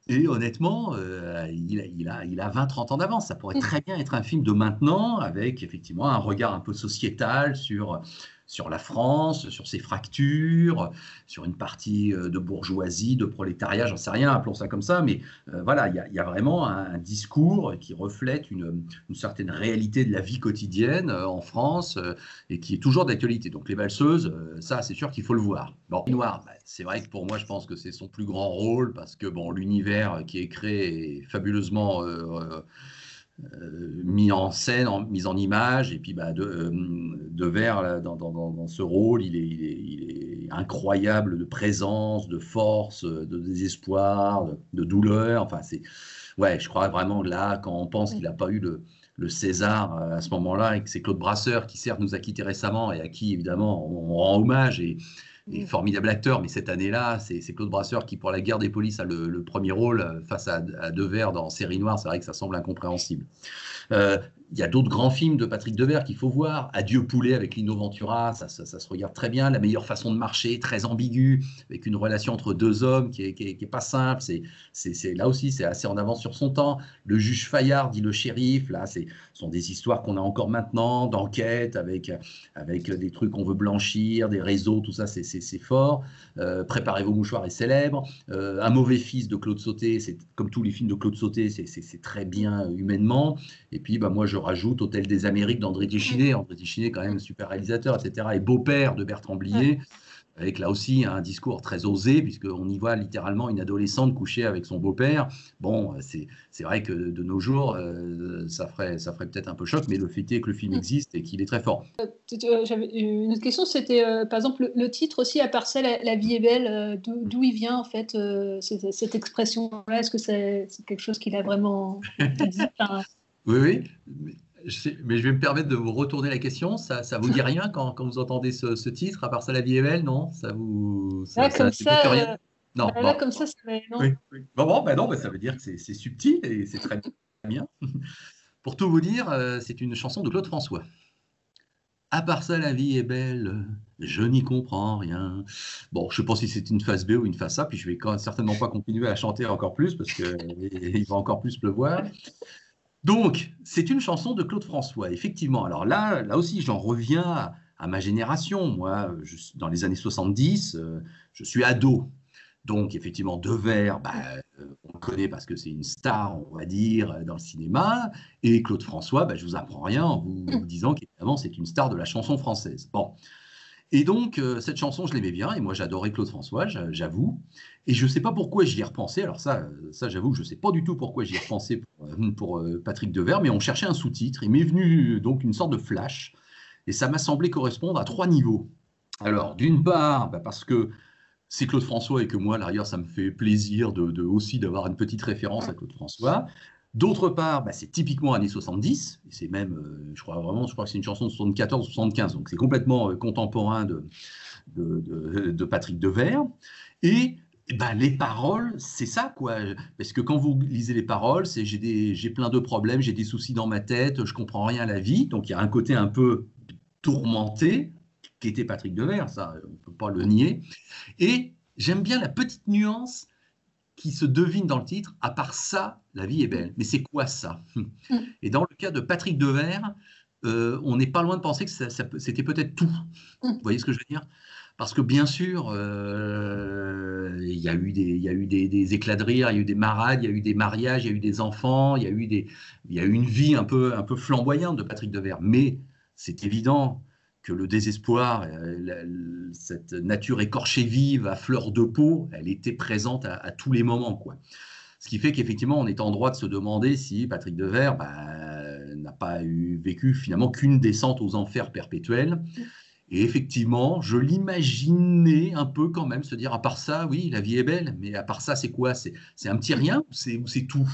Et honnêtement, euh, il, a, il, a, il a 20-30 ans d'avance. Ça pourrait très bien être un film de maintenant, avec effectivement un regard un peu sociétal sur, sur la France, sur ses fractures, sur une partie de bourgeoisie, de prolétariat, j'en sais rien, appelons ça comme ça. Mais euh, voilà, il y, a, vraiment un, discours qui reflète une, certaine réalité de la vie quotidienne euh, en France euh, et qui est toujours d'actualité. Donc les valseuses, ça, c'est sûr qu'il faut le voir. Bon, Noir, bah, c'est vrai que pour moi, je pense que c'est son plus grand rôle parce que bon, l'univers qui est créé est fabuleusement euh, euh, mis en scène, en, mis en image, et puis bah, de, euh, de Vers dans, dans, dans, ce rôle, il est, il, est, il est, incroyable de présence, de force, de désespoir, de, de douleur. Enfin, c'est ouais, je crois vraiment là, quand on pense qu'il n'a pas eu le, le César à ce moment-là, et que c'est Claude Brasseur qui certes nous a quittés récemment et à qui évidemment on, on rend hommage et, et formidable acteur, mais cette année-là, c'est Claude Brasseur qui, pour la guerre des polices, a le, premier rôle face à, à Devers dans Série Noire. C'est vrai que ça semble incompréhensible. Euh, il y a d'autres grands films de Patrick Devers qu'il faut voir. Adieu poulet avec Lino Ventura, ça, se regarde très bien. La meilleure façon de marcher, très ambiguë, avec une relation entre deux hommes qui est, pas simple. C'est, c'est, là aussi, c'est assez en avance sur son temps. Le juge Fayard dit le shérif. Là, ce sont des histoires qu'on a encore maintenant, d'enquête, avec, avec des trucs qu'on veut blanchir, des réseaux, tout ça, c'est, c'est fort. Euh, Préparez vos mouchoirs est célèbre. Euh, un mauvais fils de Claude Sauté, c'est comme tous les films de Claude Sauté, c'est très bien humainement. Et puis, bah, moi, je rajoute Hôtel des Amériques d'André Téchiné. André Téchiné, quand même, super réalisateur, etc. Et beau-père de Bertrand Blier, avec là aussi un discours très osé, puisqu'on y voit littéralement une adolescente coucher avec son beau-père. Bon, c'est vrai que de nos jours, euh, ça ferait, ça ferait peut-être un peu choc, mais le fait est que le film existe et qu'il est très fort. Euh, J'avais une autre question, c'était euh, par exemple le, titre aussi, à part ça, la, la vie est belle, d'où il vient en fait cette, cette expression-là Est-ce que c'est quelque chose qu'il a vraiment dit enfin, oui, oui. Mais je vais me permettre de vous retourner la question. Ça, ça vous dit rien quand, quand vous entendez ce, ce, titre, à part ça, la vie est belle, non? Ça vous. Ça, là, comme ça. ça euh, non, bah, là, bon. comme ça, ça non? Oui, oui. Bon, bon, bah non, bah, ça veut dire que c'est subtil et c'est très bien. Pour tout vous dire, euh, c'est une chanson de Claude François. À part ça, la vie est belle, je n'y comprends rien. Bon, je ne sais pas si c'est une phase B ou une phase A, puis je vais quand certainement pas continuer à chanter encore plus parce qu'il va encore plus pleuvoir. Donc, c'est une chanson de Claude François, effectivement. Alors là, là aussi, j'en reviens à, à, ma génération. Moi, je, dans les années 70, euh, je suis ado. Donc, effectivement, Devers, bah, euh, on le connaît parce que c'est une star, on va dire, dans le cinéma. Et Claude François, bah, je ne vous apprends rien en vous, vous disant qu'évidemment, c'est une star de la chanson française. Bon. Et donc, euh, cette chanson, je l'aimais bien, et moi, j'adorais Claude François, j'avoue. Et je ne sais pas pourquoi j'y ai repensé. Alors ça, ça j'avoue je ne sais pas du tout pourquoi j'y ai repensé pour, euh, Patrick Devers, mais on cherchait un sous-titre. Il m'est venu donc une sorte de flash, et ça m'a semblé correspondre à trois niveaux. Alors, d'une part, bah, parce que c'est Claude François et que moi, à l'arrière, ça me fait plaisir de aussi d'avoir une petite référence à Claude François. D'autre part, bah, c'est typiquement années 70, et c'est même, euh, je crois vraiment, je crois que c'est une chanson de 74 ou 75, donc c'est complètement euh, contemporain de, de, Patrick Devers. Et, et ben, les paroles, c'est ça, quoi. Parce que quand vous lisez les paroles, c'est j'ai plein de problèmes, j'ai des soucis dans ma tête, je comprends rien à la vie, donc il y a un côté un peu tourmenté, qui était Patrick Devers, ça, on ne peut pas le nier. Et j'aime bien la petite nuance qui se devine dans le titre, à part ça, la vie est belle. Mais c'est quoi ça? Et dans le cas de Patrick Devers, euh, on n'est pas loin de penser que ça- c'était peut-être tout. Vous voyez ce que je veux dire? Parce que bien sûr, euh, il y a eu, des, il y a eu des, des éclats de rire, il y a eu des marades, il y a eu des mariages, il y a eu des enfants, il y a eu, des, il y a eu une vie un peu, un peu flamboyante de Patrick Devers. Mais c'est évident que le désespoir, euh, cette nature écorchée vive à fleur de peau, elle était présente à, à tous les moments. Quoi. Ce qui fait qu'effectivement, on est en droit de se demander si Patrick Devers bah, n'a pas eu, vécu finalement qu'une descente aux enfers perpétuels. Et effectivement, je l'imaginais un peu quand même se dire, à part ça, oui, la vie est belle, mais à part ça, c'est quoi? C'est un petit rien ou c'est ou c'est tout?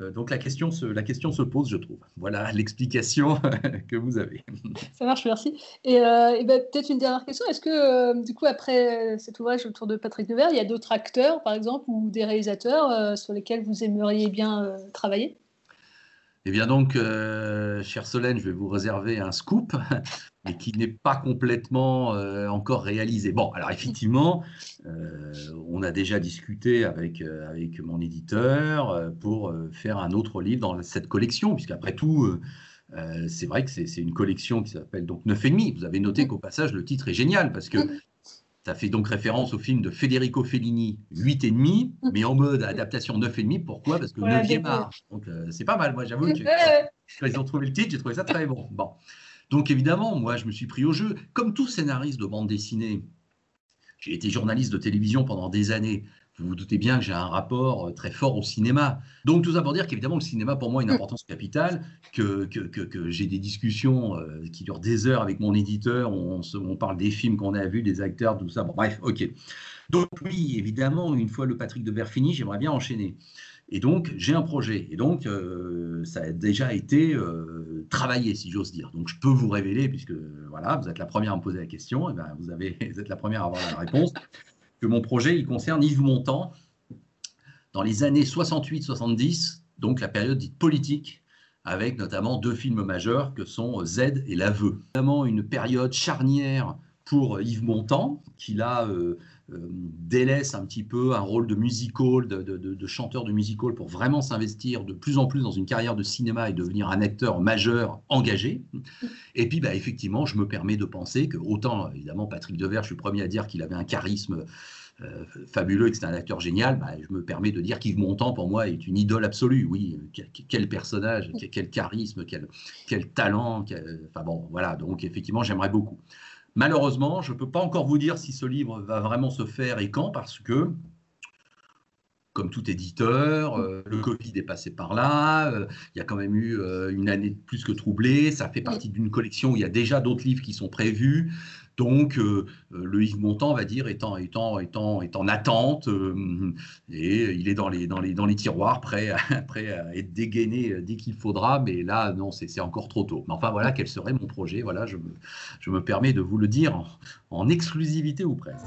Euh, Donc la question, se, la question se pose, je trouve. Voilà l'explication que vous avez. Ça marche, merci. Et, euh, ben, peut-être une dernière question. Est-ce que, euh, du coup, après cet ouvrage autour de Patrick Devers, il y a d'autres acteurs, par exemple, ou des réalisateurs sur lesquels vous aimeriez bien travailler? Eh bien donc, euh, chère Solène, je vais vous réserver un scoop, mais qui n'est pas complètement euh, encore réalisé. Bon, alors effectivement, euh, on a déjà discuté avec, euh, avec mon éditeur pour faire un autre livre dans cette collection, puisqu'après tout, c'est vrai que c'est c'est une collection qui s'appelle donc 9,5. Vous avez noté qu'au passage, le titre est génial, parce que ça fait donc référence au film de Federico Fellini, 8,5, mais en mode adaptation 9,5. Pourquoi? Parce que Voilà, 9e bien art. Donc euh, c'est pas mal, moi j'avoue que quand ils ont trouvé le titre, j'ai trouvé ça très bon. Bon. Donc évidemment, moi je me suis pris au jeu. Comme tout scénariste de bande dessinée, j'ai été journaliste de télévision pendant des années. Vous vous doutez bien que j'ai un rapport euh, très fort au cinéma. Donc tout ça pour dire qu'évidemment le cinéma pour moi a une importance capitale, que, que, que- que j'ai des discussions euh, qui durent des heures avec mon éditeur, on, se- on parle des films qu'on a vus, des acteurs, tout ça. Bon bref, ok. Donc oui, évidemment, une fois le Patrick Devers fini, j'aimerais bien enchaîner. Et donc, j'ai un projet. Et donc, euh, ça a déjà été euh, travaillé, si j'ose dire. Donc, je peux vous révéler, puisque voilà, vous êtes la première à me poser la question, et ben, vous, avez, vous êtes la première à avoir la réponse, que mon projet, il concerne Yves Montand dans les années 68-70, donc la période dite politique, avec notamment deux films majeurs que sont Z et L'Aveu. Vraiment une période charnière pour Yves Montand, qui là euh, euh, délaisse un petit peu un rôle de musical, de, de- de- chanteur de musical, pour vraiment s'investir de plus en plus dans une carrière de cinéma et devenir un acteur majeur engagé. Et puis, bah, effectivement, je me permets de penser que, autant, évidemment, Patrick Devers, je suis le premier à dire qu'il avait un charisme euh, fabuleux et que c'était un acteur génial, bah, je me permets de dire qu'Yves Montand, pour moi, est une idole absolue. Oui, quel, personnage, quel, quel charisme, quel, quel talent. quel- Enfin bon, voilà, donc effectivement, j'aimerais beaucoup. Malheureusement, je ne peux pas encore vous dire si ce livre va vraiment se faire et quand, parce que, comme tout éditeur, euh, le Covid est passé par là, euh, il y a quand même eu euh, une année plus que troublée, ça fait partie d'une collection où il y a déjà d'autres livres qui sont prévus. Donc, euh, euh, le Yves Montand, on va dire, est en, est en- attente euh, et il est dans les, tiroirs, prêt à, être dégainé dès qu'il faudra. Mais là, non, c'est encore trop tôt. Mais enfin, voilà quel serait mon projet. Voilà, je me, permets de vous le dire en exclusivité ou presque.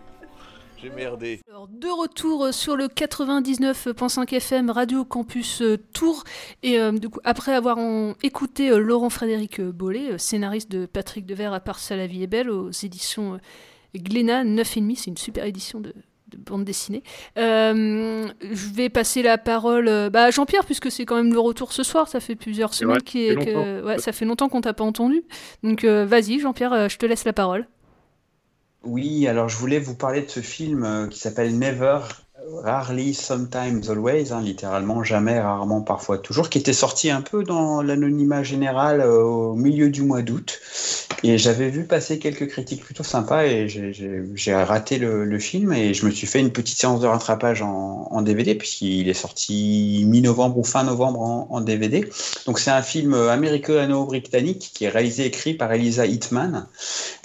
J'ai merdé. Alors, de retour sur le 99.5 FM Radio Campus euh, Tours. Et euh, du coup, après avoir en- écouté euh, Laurent Frédéric euh, Bollet, euh, scénariste de Patrick Devers, à part ça, la vie est belle, aux éditions euh, Glénat, 9,5, c'est une super édition de, de bande dessinée. Euh, je vais passer la parole euh, bah, à Jean-Pierre, puisque c'est quand même le retour ce soir. Ça fait plusieurs semaines est- que- ouais, ça fait longtemps qu'on t'a pas entendu. Donc euh, vas-y, Jean-Pierre, euh, je te laisse la parole. Oui, alors je voulais vous parler de ce film euh, qui s'appelle Never, Rarely, Sometimes, Always, hein, littéralement jamais, rarement, parfois, toujours, qui était sorti un peu dans l'anonymat général euh, au milieu du mois d'août. Et j'avais vu passer quelques critiques plutôt sympas et j'ai- raté le, film et je me suis fait une petite séance de rattrapage en, DVD puisqu'il est sorti mi-novembre ou fin novembre en, DVD. Donc c'est un film américano-britannique qui est réalisé et écrit par Elisa Hitman.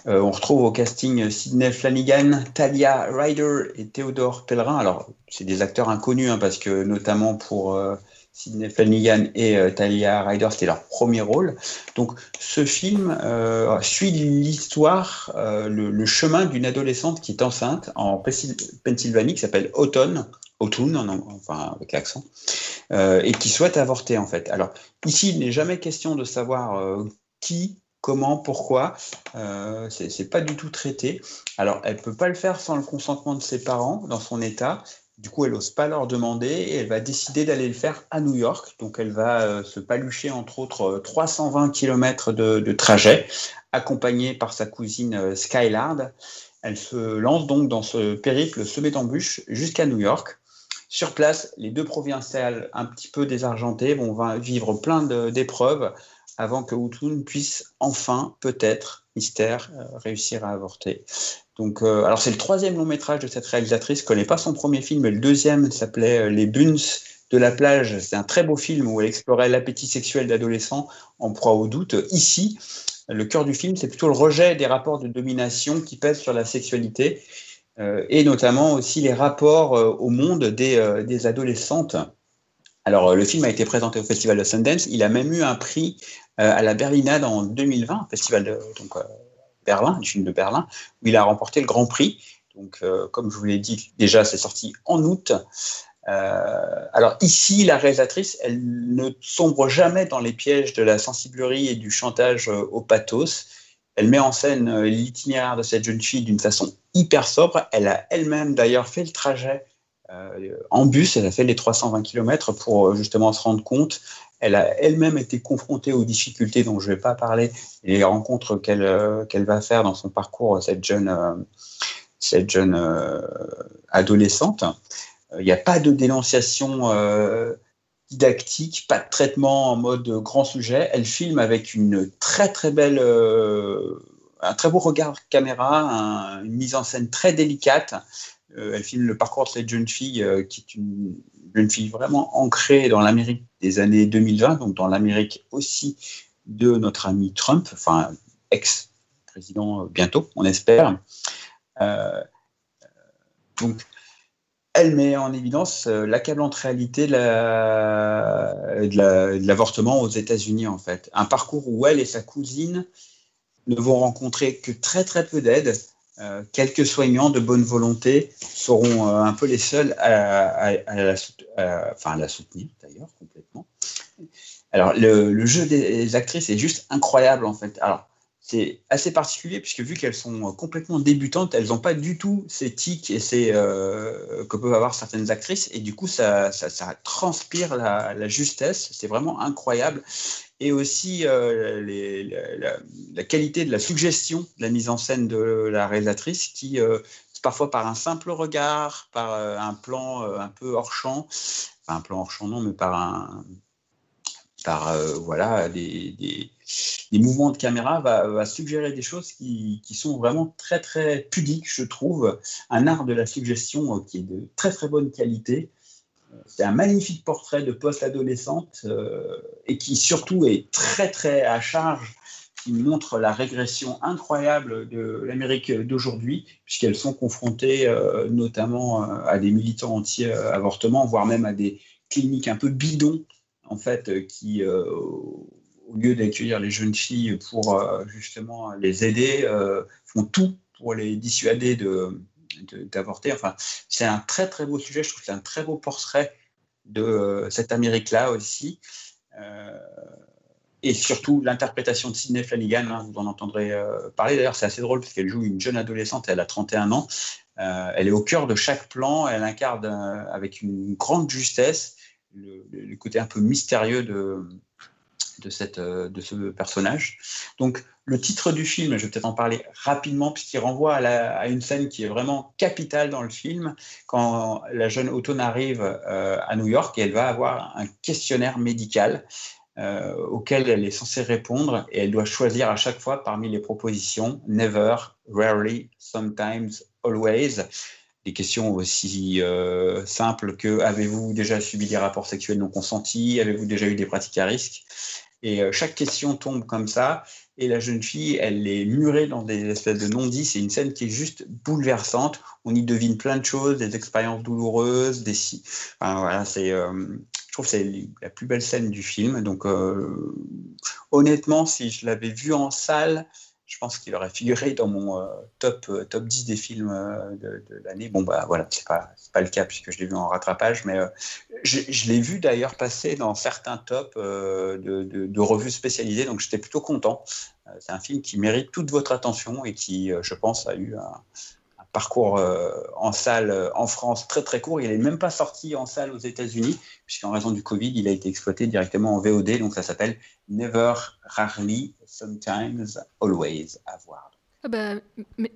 Euh, on retrouve au casting Sidney Flanagan, Talia Ryder et Théodore Pellerin. Alors, c'est des acteurs inconnus hein, parce que notamment pour euh, Sidney Flanagan et euh, Talia Ryder, c'était leur premier rôle. Donc, ce film euh, suit l'histoire, euh, le, chemin d'une adolescente qui est enceinte en Pennsylvanie, qui s'appelle Autumn, Autumn, en enfin avec l'accent, euh, et qui souhaite avorter en fait. Alors, ici, il n'est jamais question de savoir qui, comment, pourquoi. Euh, c'est pas du tout traité. Alors, elle peut pas le faire sans le consentement de ses parents dans son état. Du coup, elle n'ose pas leur demander et elle va décider d'aller le faire à New York. Donc, elle va euh, se palucher entre autres euh, 320 km de, de trajet, accompagnée par sa cousine euh, Skylard. Elle se lance donc dans ce périple semé d'embûches jusqu'à New York. Sur place, les deux provinciales, un petit peu désargentées, vont vivre plein d'épreuves avant que Houtoun puisse enfin, peut-être, mystère, euh, réussir à avorter. Donc, euh, alors c'est le troisième long métrage de cette réalisatrice. Je connais pas son premier film, mais le deuxième s'appelait euh, Les Buns de la plage. C'est un très beau film où elle explorait l'appétit sexuel d'adolescents en proie au doute. Ici, le cœur du film, c'est plutôt le rejet des rapports de domination qui pèsent sur la sexualité euh, et notamment aussi les rapports euh, au monde des, euh, des adolescentes. Alors, le film a été présenté au Festival de Sundance. Il a même eu un prix à la Berlinade en 2020, Festival de donc, Berlin, du film de Berlin, où il a remporté le Grand Prix. Donc, euh, comme je vous l'ai dit, déjà, c'est sorti en août. Euh, alors ici, la réalisatrice, elle ne sombre jamais dans les pièges de la sensiblerie et du chantage euh, au pathos. Elle met en scène l'itinéraire de cette jeune fille d'une façon hyper sobre. Elle a elle-même d'ailleurs fait le trajet en bus, elle a fait les 320 km pour justement se rendre compte. Elle a elle-même été confrontée aux difficultés dont je ne vais pas parler, les rencontres qu'elle euh, qu'elle va faire dans son parcours, cette jeune, euh, cette jeune euh, adolescente. Il n'y a pas de dénonciation didactique, pas de traitement en mode grand sujet. Elle filme avec une très très belle, un très beau regard caméra, un- une mise en scène très délicate. Euh, elle filme le parcours de cette jeune fille euh, qui est une jeune fille vraiment ancrée dans l'Amérique des années 2020, donc dans l'Amérique aussi de notre ami Trump, enfin ex-président euh, bientôt, on espère. Donc, elle met en évidence l'accablante réalité de l'avortement aux États-Unis, en fait. Un parcours où elle et sa cousine ne vont rencontrer que très très peu d'aide. Euh, quelques soignants de bonne volonté seront euh, un peu les seuls à, la, soutenir, d'ailleurs, complètement. Alors, le, jeu des actrices est juste incroyable, en fait. Alors, c'est assez particulier puisque vu qu'elles sont complètement débutantes, elles n'ont pas du tout ces tics et ces euh, que peuvent avoir certaines actrices et du coup ça, transpire la justesse, c'est vraiment incroyable et aussi euh, la, qualité de la suggestion de la mise en scène de la réalisatrice qui euh, parfois par un simple regard, par euh, un plan un peu hors champ, enfin un plan hors champ non mais par voilà des, des, mouvements de caméra va, suggérer des choses qui, qui sont vraiment très très pudiques, je trouve. Un art de la suggestion qui est de très très bonne qualité. C'est un magnifique portrait de post-adolescente euh, et qui surtout est très très à charge, qui montre la régression incroyable de l'Amérique d'aujourd'hui, puisqu'elles sont confrontées euh, notamment euh, à des militants anti-avortement, voire même à des cliniques un peu bidons, en fait, qui, au lieu d'accueillir les jeunes filles pour justement les aider, font tout pour les dissuader de, d'avorter. Enfin, c'est un très très beau sujet. Je trouve que c'est un très beau portrait de euh, cette Amérique-là aussi. Euh, et surtout l'interprétation de Sidney Flanagan, hein, vous en entendrez euh, parler. D'ailleurs, c'est assez drôle parce qu'elle joue une jeune adolescente, elle a 31 ans. elle est au cœur de chaque plan, elle incarne avec une grande justesse le, côté un peu mystérieux de, de, cette, de ce personnage. Donc, le titre du film, je vais peut-être en parler rapidement, puisqu'il renvoie à, une scène qui est vraiment capitale dans le film, quand la jeune Automne arrive euh, à New York elle va avoir un questionnaire médical euh, auquel elle est censée répondre et elle doit choisir à chaque fois parmi les propositions never, rarely, sometimes, always. Des questions aussi euh, simples que avez-vous déjà subi des rapports sexuels non consentis? Avez-vous déjà eu des pratiques à risque? Et chaque question tombe comme ça et la jeune fille, elle est murée dans des espèces de non-dits. C'est une scène qui est juste bouleversante. On y devine plein de choses, des expériences douloureuses, des enfin, voilà, c'est, euh, je trouve c'est la plus belle scène du film. Donc, euh, honnêtement, si je l'avais vu en salle, je pense qu'il aurait figuré dans mon euh, top, euh, top 10 des films euh, de, l'année. Bon, bah voilà, c'est pas, pas le cas puisque je l'ai vu en rattrapage, mais je, l'ai vu d'ailleurs passer dans certains tops de, de, revues spécialisées, donc j'étais plutôt content. c'est un film qui mérite toute votre attention et qui, je pense, a eu un, parcours en salle en France très très court. Il n'est même pas sorti en salle aux États-Unis, puisqu'en raison du Covid, il a été exploité directement en VOD, donc ça s'appelle Never, Rarely, Sometimes, Always à voir. Ah bah,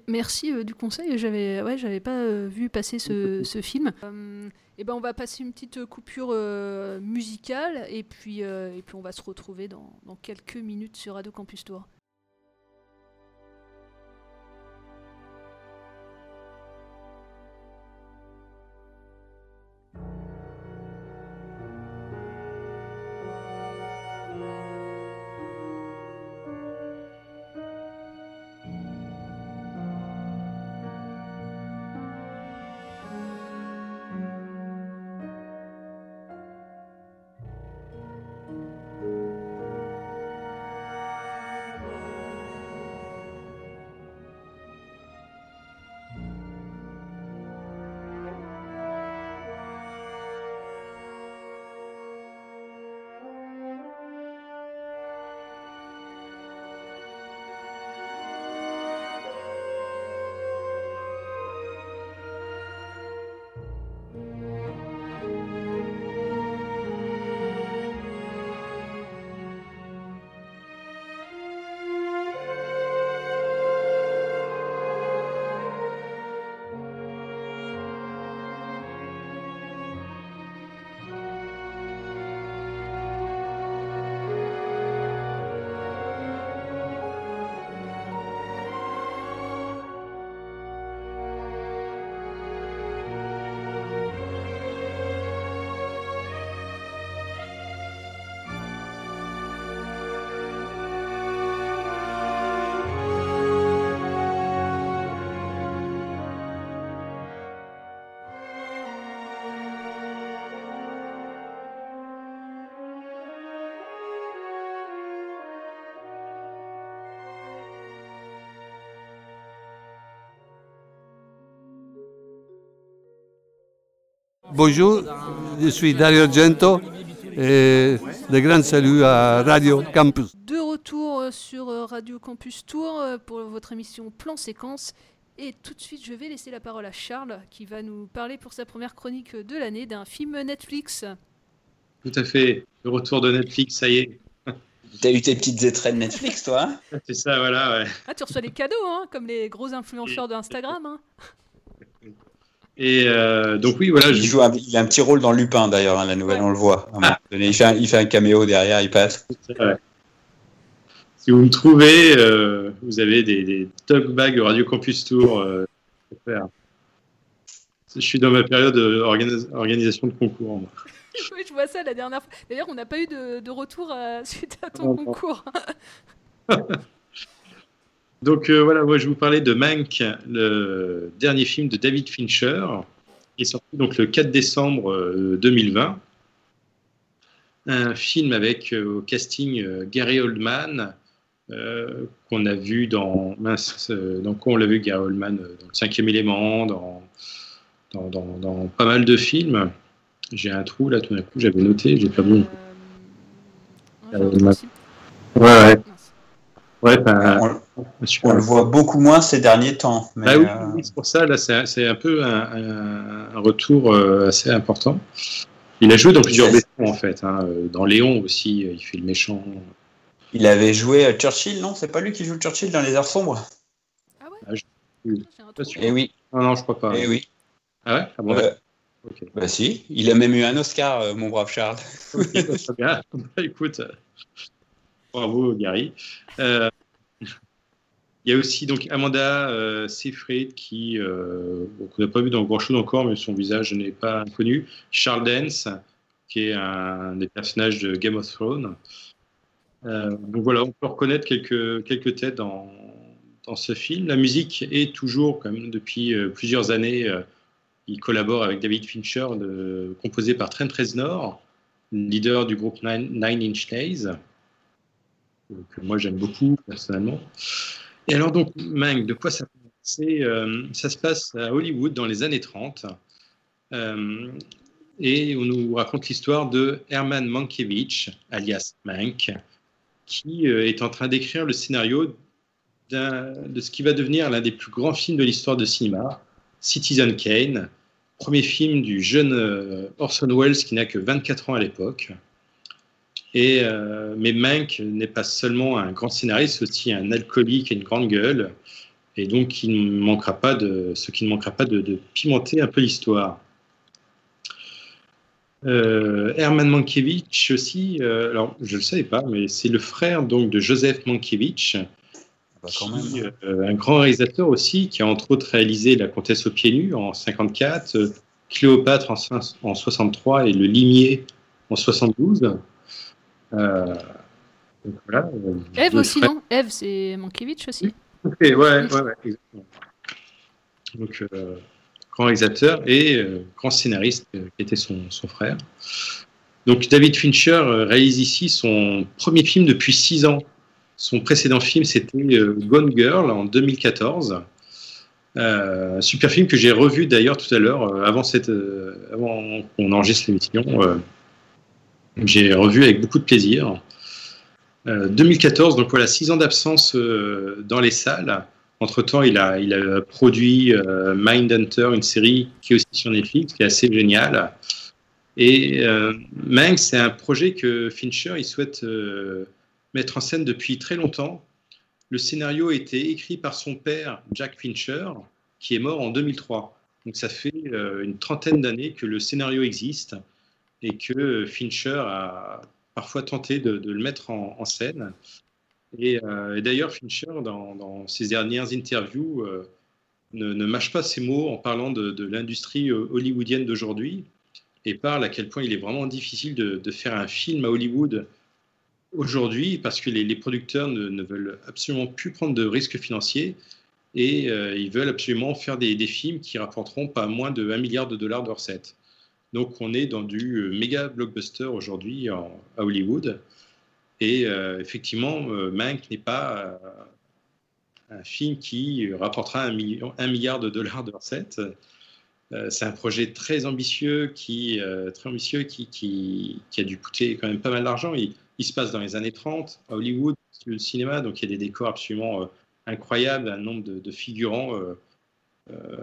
merci euh, du conseil. J'avais, ouais, j'avais pas euh, vu passer ce, ce film. Euh, et ben, on va passer une petite coupure musicale et puis, et puis on va se retrouver dans, dans quelques minutes sur Radio Campus Tour. Bonjour, je suis Dario Argento et de grands saluts à Radio Campus. De retour euh, sur euh, Radio Campus Tour euh, pour votre émission Plan Séquence. Et tout de suite, je vais laisser la parole à Charles qui va nous parler pour sa première chronique de l'année d'un film Netflix. Tout à fait, le retour de Netflix, ça y est. T'as eu tes petites étrennes Netflix, toi hein? C'est ça, voilà, ouais. Ah, tu reçois des cadeaux, hein, comme les gros influenceurs d'Instagram. Hein. Et euh, donc oui, voilà. Il, joue un, il a un petit rôle dans Lupin d'ailleurs, hein, la nouvelle, on le voit. il, fait un, il, fait un, caméo derrière, il passe. Si vous me trouvez, euh, vous avez des, des talk bags Radio Campus Tour. Euh, Je suis dans ma période d'organisation de concours. moi. oui, je vois ça la dernière fois. D'ailleurs, on n'a pas eu de, de retour euh, suite à ton Non, non. concours. Donc euh, voilà, moi je vous parlais de Mank, le dernier film de David Fincher, qui est sorti donc le 4 décembre euh, 2020. Un film avec euh, au casting euh, Gary Oldman, euh, qu'on a vu dans. Mince, euh, dans quoi on l'a vu, Gary Oldman euh, Dans le cinquième élément, dans, dans, dans- dans pas mal de films. J'ai un trou là, tout d'un coup, j'avais noté, j'ai perdu. Gary Oldman. Ouais, ouais. Ouais, ben, On le voit beaucoup moins ces derniers temps. Mais, Bah oui, euh, oui, c'est pour ça, là, c'est un peu un, retour euh, assez important. Il a joué dans plusieurs versions, en fait. hein. Euh, Dans Léon aussi, euh, il fait le méchant. il avait joué à Churchill, non? C'est pas lui qui joue Churchill dans Les Heures Sombres? Ah, je- pas sûr. Eh oui. Non, non, je crois pas. Eh oui. Ah ouais? Ah bon, Euh. Bah si, il a même eu un Oscar, euh, mon brave Charles. Bah, très bien. Bah, écoute, euh, bravo Gary. Euh, il y a aussi donc Amanda euh, Seyfried qui euh, qu'on n'a pas vu dans grand chose encore, mais son visage n'est pas inconnu. Charles Dance, qui est un des personnages de Game of Thrones. Euh, donc voilà, on peut reconnaître quelques, quelques têtes dans, dans ce film. La musique est toujours, quand même, depuis plusieurs années, il collabore avec David Fincher, de- composé par Trent Reznor, leader du groupe Nine, Nine Inch Nails, que moi j'aime beaucoup personnellement. Et alors donc, Mank, de quoi ça C'est, euh, Ça se passe à Hollywood dans les années 30. euh, et on nous raconte l'histoire de Herman Mankiewicz, alias Mank, qui euh, est en train d'écrire le scénario de ce qui va devenir l'un des plus grands films de l'histoire de cinéma, Citizen Kane, premier film du jeune euh, Orson Welles qui n'a que 24 ans à l'époque. Et, euh, mais Mank n'est pas seulement un grand scénariste, c'est aussi un alcoolique et une grande gueule. Et donc, il ne manquera pas de, ce qui ne manquera pas de, de pimenter un peu l'histoire. Euh, Herman Mankiewicz aussi, euh, alors je ne le savais pas, mais c'est le frère donc de Joseph Mankiewicz, qui, euh, un grand réalisateur aussi, qui a entre autres réalisé La Comtesse aux pieds nus en 54, euh, Cléopâtre en, en 63 et Le Limier en 72. Euh, donc voilà, euh, Eve aussi, non? Eve, c'est Mankiewicz aussi? Ok, ouais, ouais, ouais, exactement. Donc, euh, grand réalisateur et grand scénariste, qui était son, son frère. Donc, David Fincher réalise ici son premier film depuis six ans. Son précédent film, c'était Gone Girl en 2014. Euh, super film que j'ai revu d'ailleurs tout à l'heure, avant, cette, avant qu'on enregistre l'émission. Euh, j'ai revu avec beaucoup de plaisir. Euh, 2014, donc voilà, six ans d'absence euh, dans les salles. Entre-temps, il a, il a produit euh, Mindhunter, une série qui est aussi sur Netflix, qui est assez géniale. Et euh, Mank, c'est un projet que Fincher il souhaite euh, mettre en scène depuis très longtemps. Le scénario a été écrit par son père, Jack Fincher, qui est mort en 2003. Donc ça fait euh, une trentaine d'années que le scénario existe et que Fincher a parfois tenté de, le mettre en, scène. Et, euh, et d'ailleurs, Fincher, dans, ses dernières interviews, euh, ne, mâche pas ses mots en parlant de, l'industrie euh, hollywoodienne d'aujourd'hui et parle à quel point il est vraiment difficile de, faire un film à Hollywood aujourd'hui parce que les, producteurs ne, veulent absolument plus prendre de risques financiers et euh, ils veulent absolument faire des, des films qui rapporteront pas moins de 1 milliard de dollars de recettes. Donc on est dans du euh, méga blockbuster aujourd'hui à Hollywood. Et euh, effectivement, euh, Mank n'est pas un film qui rapportera un, milliard de dollars de recettes. C'est un projet très ambitieux qui, très ambitieux qui, a dû coûter quand même pas mal d'argent. Il, se passe dans les années 30 à Hollywood, le cinéma, donc il y a des décors absolument incroyables, un nombre de, figurants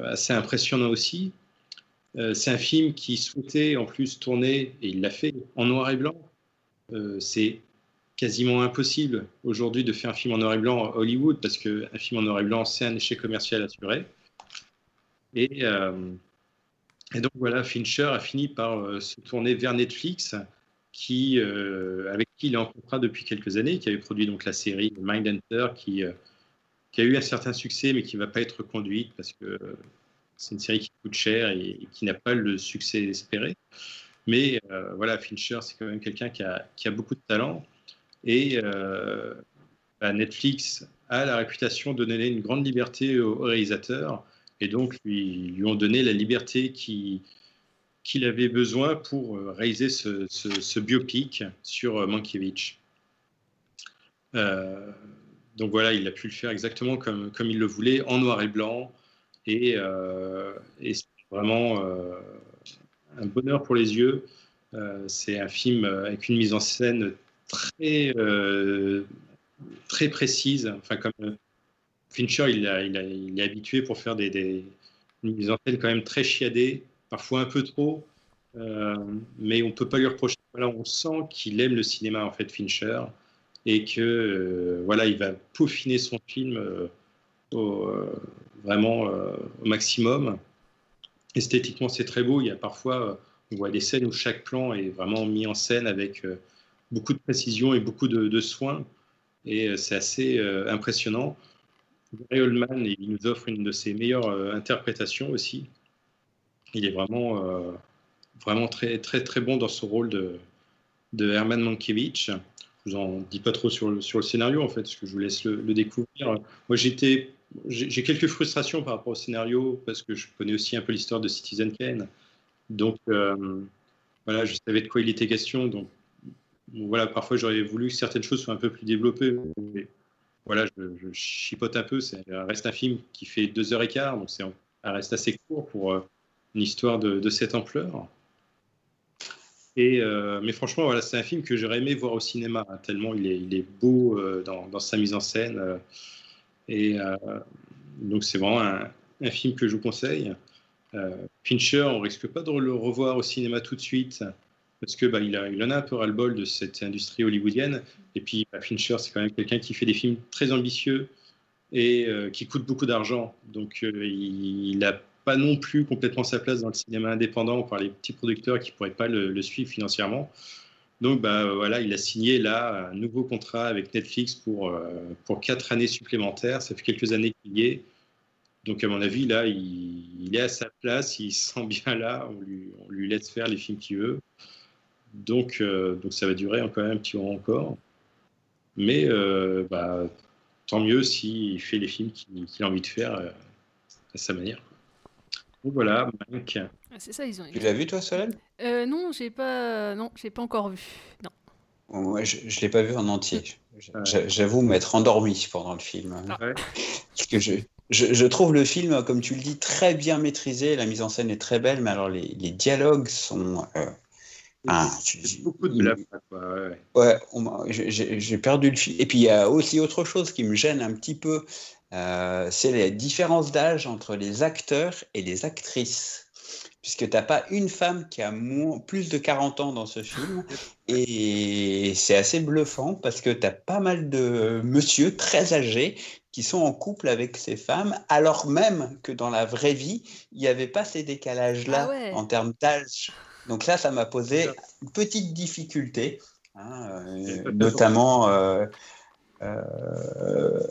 assez impressionnant aussi. Euh, c'est un film qui souhaitait en plus tourner, et il l'a fait, en noir et blanc. Euh, c'est quasiment impossible aujourd'hui de faire un film en noir et blanc à Hollywood parce qu'un film en noir et blanc, c'est un échec commercial assuré. Et, euh, donc voilà, Fincher a fini par se tourner vers Netflix, qui, avec qui il est en contrat depuis quelques années, qui avait produit donc la série Mindhunter, qui, qui a eu un certain succès, mais qui ne va pas être conduite parce que c'est une série qui coûte cher et, qui n'a pas le succès espéré. Mais voilà, Fincher, c'est quand même quelqu'un qui a, beaucoup de talent. Et bah, Netflix a la réputation de donner une grande liberté aux, réalisateurs et donc lui, lui ont donné la liberté qu'il avait besoin pour réaliser ce, ce, biopic sur Mankiewicz. Euh, donc voilà, il a pu le faire exactement comme il le voulait, en noir et blanc. Et, euh, c'est vraiment euh, un bonheur pour les yeux. c'est un film avec une mise en scène très, très précise. Enfin, comme Fincher, il, est habitué pour faire des, des, une mise en scène quand même très chiadée, parfois un peu trop. mais on ne peut pas lui reprocher. Voilà, on sent qu'il aime le cinéma, en fait, Fincher et que euh, voilà, il va peaufiner son film euh, au, euh, vraiment au maximum. Esthétiquement, c'est très beau. Il y a parfois, on voit des scènes où chaque plan est vraiment mis en scène avec beaucoup de précision et beaucoup de, soins, et c'est assez impressionnant. Gary Oldman, il nous offre une de ses meilleures interprétations aussi. Il est vraiment, vraiment très, très, très bon dans ce rôle de, de Herman Mankiewicz vous en dis pas trop sur le, sur le scénario, en fait, parce que je vous laisse le, découvrir. Moi, j'étais, j'ai quelques frustrations par rapport au scénario, parce que je connais aussi un peu l'histoire de Citizen Kane. Donc, euh, voilà, je savais de quoi il était question. Donc, voilà, parfois, j'aurais voulu que certaines choses soient un peu plus développées. Mais, voilà, je, chipote un peu. Ça reste un film qui fait deux heures et quart, donc c'est reste assez court pour euh, une histoire de, cette ampleur. Euh, mais franchement, voilà, c'est un film que j'aurais aimé voir au cinéma, hein, tellement il est, beau euh, dans, sa mise en scène. Euh, et donc, c'est vraiment un, film que je vous conseille. Fincher, on risque pas de le revoir au cinéma tout de suite, parce que bah, en a un peu ras-le-bol de cette industrie hollywoodienne. Et puis, bah, Fincher, c'est quand même quelqu'un qui fait des films très ambitieux et qui coûte beaucoup d'argent. Donc, il, il a pas non plus complètement sa place dans le cinéma indépendant par les petits producteurs qui ne pourraient pas le, suivre financièrement. Donc bah, voilà, il a signé là un nouveau contrat avec Netflix pour, euh, pour quatre années supplémentaires. Ça fait quelques années qu'il y est. Donc à mon avis, là, il, est à sa place, il se sent bien là, on lui, on lui laisse faire les films qu'il veut. Donc, euh, donc ça va durer quand même un petit moment encore. Mais euh, bah, tant mieux s'il fait les films qu'il a envie de faire à sa manière voilà, Mank. Ah, c'est ça, ils ont. Tu l'as vu toi, Solène euh, Non, j'ai pas, non, j'ai pas encore vu. Non. Moi, je, ne l'ai pas vu en entier. J'avoue m'être endormi pendant le film. Ah. Parce que je, je, trouve le film, comme tu le dis, très bien maîtrisé. La mise en scène est très belle, mais alors les, les dialogues sont. Euh, ah, beaucoup de blagues. Ouais, ouais j'ai perdu le fil. Et puis il y a aussi autre chose qui me gêne un petit peu, euh, c'est les différences d'âge entre les acteurs et les actrices. Puisque tu n'as pas une femme qui a plus de 40 ans dans ce film. Et c'est assez bluffant parce que tu as pas mal de monsieur très âgés qui sont en couple avec ces femmes, alors même que dans la vraie vie, il n'y avait pas ces décalages-là ah en termes d'âge. Donc là, ça m'a posé une petite difficulté, hein, euh, notamment euh,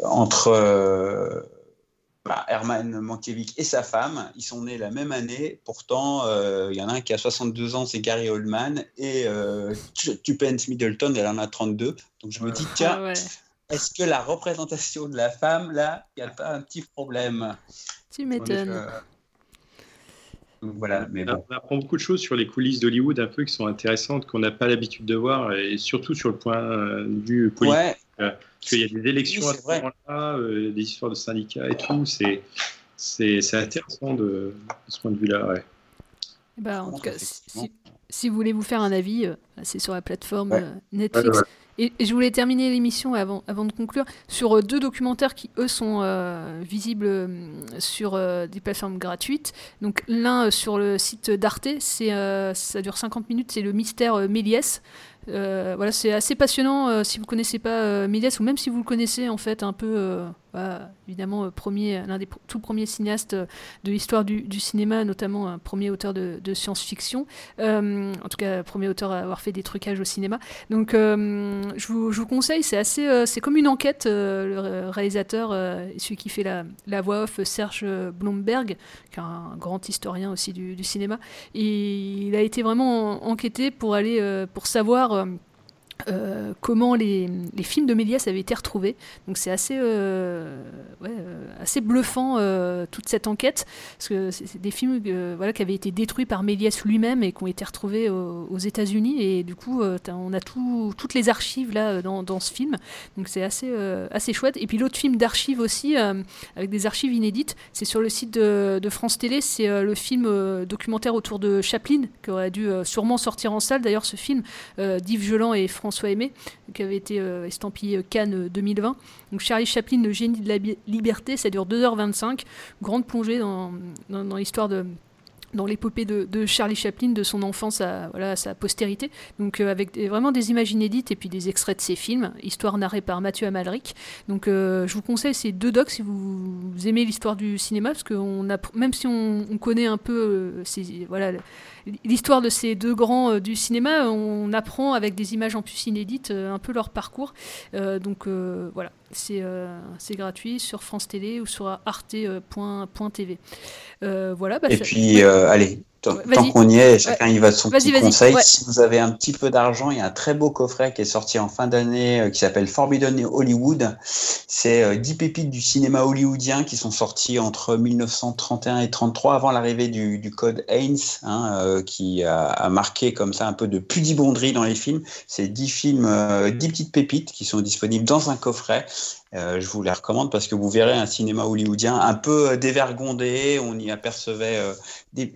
entre euh, bah, Herman Mankiewicz et sa femme. Ils sont nés la même année. Pourtant, euh, il y en a un qui a 62 ans, c'est Gary Oldman, et Tupence Middleton, elle en a 32. Donc je me dis, tiens, ah est-ce que la représentation de la femme, là, il n'y a pas un petit problème? Tu m'étonnes. Voilà, mais On apprend beaucoup de choses sur les coulisses d'Hollywood, un peu qui sont intéressantes, qu'on n'a pas l'habitude de voir, et surtout sur le point de vue politique. Ouais. Euh, parce qu'il y a des élections à ce moment-là, euh, des histoires de syndicats et tout. C'est, c'est, intéressant de, ce point de vue-là. Ouais. Ben, en tout cas, si, vous voulez vous faire un avis, euh, c'est sur la plateforme Netflix. Et, je voulais terminer l'émission avant, avant de conclure sur deux documentaires qui, eux, sont visibles sur des plateformes gratuites. Donc, l'un sur le site d'Arte, c'est, ça dure 50 minutes, c'est le mystère Méliès. Euh, voilà, c'est assez passionnant euh, si vous connaissez pas euh, Méliès ou même si vous le connaissez en fait un peu évidemment premier, l'un des tout premiers cinéastes de l'histoire du, cinéma, notamment un premier auteur de, science-fiction, en tout cas premier auteur à avoir fait des trucages au cinéma. Donc je vous, je, vous, conseille, c'est assez, c'est comme une enquête. le réalisateur, celui qui fait la, la voix off, Serge Blomberg, qui est un grand historien aussi du, cinéma, il a été vraiment enquêté pour aller, pour savoir euh, comment les, films de Méliès avaient été retrouvés. Donc c'est assez, euh, euh, assez bluffant toute cette enquête, parce que c'est des films voilà, qui avaient été détruits par Méliès lui-même et qui ont été retrouvés aux, États-Unis. Et du coup, on a tout, toutes les archives là dans, dans ce film. Donc c'est assez, assez chouette. Et puis l'autre film d'archives aussi, avec des archives inédites, c'est sur le site de, de France Télé. C'est le film documentaire autour de Chaplin, qui aurait dû sûrement sortir en salle. D'ailleurs, ce film d'Yves Geland et François François Aimé, qui avait été euh, estampillé Cannes 2020. Euh, Donc Charlie Chaplin, le génie de la liberté, ça dure 2h25. Grande plongée dans, l'histoire de dans l'épopée de, Charlie Chaplin, de son enfance à, sa postérité. Donc euh, avec vraiment des images inédites et puis des extraits de ses films, histoire narrée par Mathieu Amalric. Donc je vous conseille ces deux docs si vous, aimez l'histoire du cinéma, parce que même si on, on connaît un peu ces, voilà, l'histoire de ces deux grands euh, du cinéma, on apprend avec des images en plus inédites euh, un peu leur parcours. Euh, donc voilà, c'est gratuit sur France Télé ou sur arte.tv. voilà, bah, Et puis, allez, Tant, qu'on y est, chacun y va de son petit conseil. Si vous avez un petit peu d'argent, il y a un très beau coffret qui est sorti en fin d'année euh, qui s'appelle Forbidden Hollywood. C'est 10 euh, pépites du cinéma hollywoodien qui sont sorties entre 1931 et 33 avant l'arrivée du, code Haynes, hein, euh, qui a, marqué comme ça un peu de pudibonderie dans les films. C'est 10 films, 10 petites pépites qui sont disponibles dans un coffret. je vous les recommande parce que vous verrez un cinéma hollywoodien un peu dévergondé. On y apercevait des,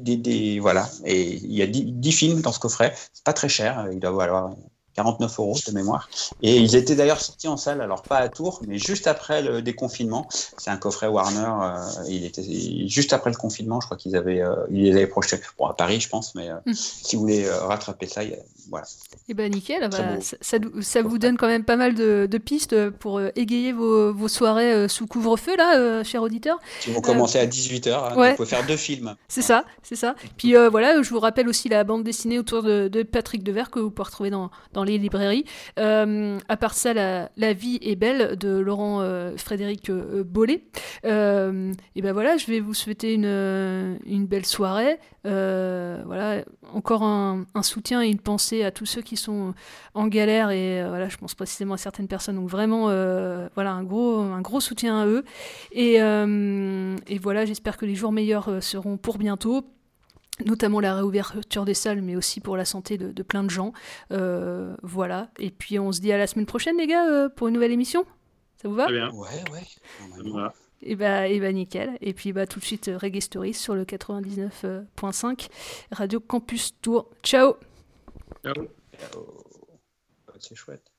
des, voilà. Et il y a 10, films dans ce coffret. C'est pas très cher. Il doit valoir 49 euros de mémoire. Et ils étaient d'ailleurs sortis en salle, alors pas à Tours, mais juste après le déconfinement. C'est un coffret Warner. Euh, il était juste après le confinement, je crois qu'ils avaient, euh, ils les avaient projetés. Bon, à Paris, je pense, mais euh, hmm. si vous voulez rattraper ça, voilà. Et eh ben nickel, bah, ça, ça, vous donne quand même pas mal de, pistes pour égayer vos, vos soirées sous couvre-feu, là, cher auditeur. Si vous commencez à 18h, hein, vous pouvez faire deux films. C'est ça, c'est ça. Puis voilà, je vous rappelle aussi la bande dessinée autour de, de Patrick Devers que vous pouvez retrouver dans, dans les librairies. Euh, à part ça, la, vie est belle de Laurent euh, Frédéric euh, Bollet. et ben voilà, je vais vous souhaiter une, belle soirée. voilà, encore un, soutien et une pensée à tous ceux qui sont en galère et voilà, je pense précisément à certaines personnes. Donc vraiment, voilà, un gros, un gros soutien à eux. Et voilà, j'espère que les jours meilleurs seront pour bientôt notamment la réouverture des salles, mais aussi pour la santé de, plein de gens. Euh, voilà. Et puis on se dit à la semaine prochaine, les gars, euh, pour une nouvelle émission. Ça vous va Très bien. Ouais, ouais. Et bah, et bah nickel. Et puis bah tout de suite Reggae Stories sur le 99.5 Radio Campus Tour. Ciao. Ciao. C'est chouette.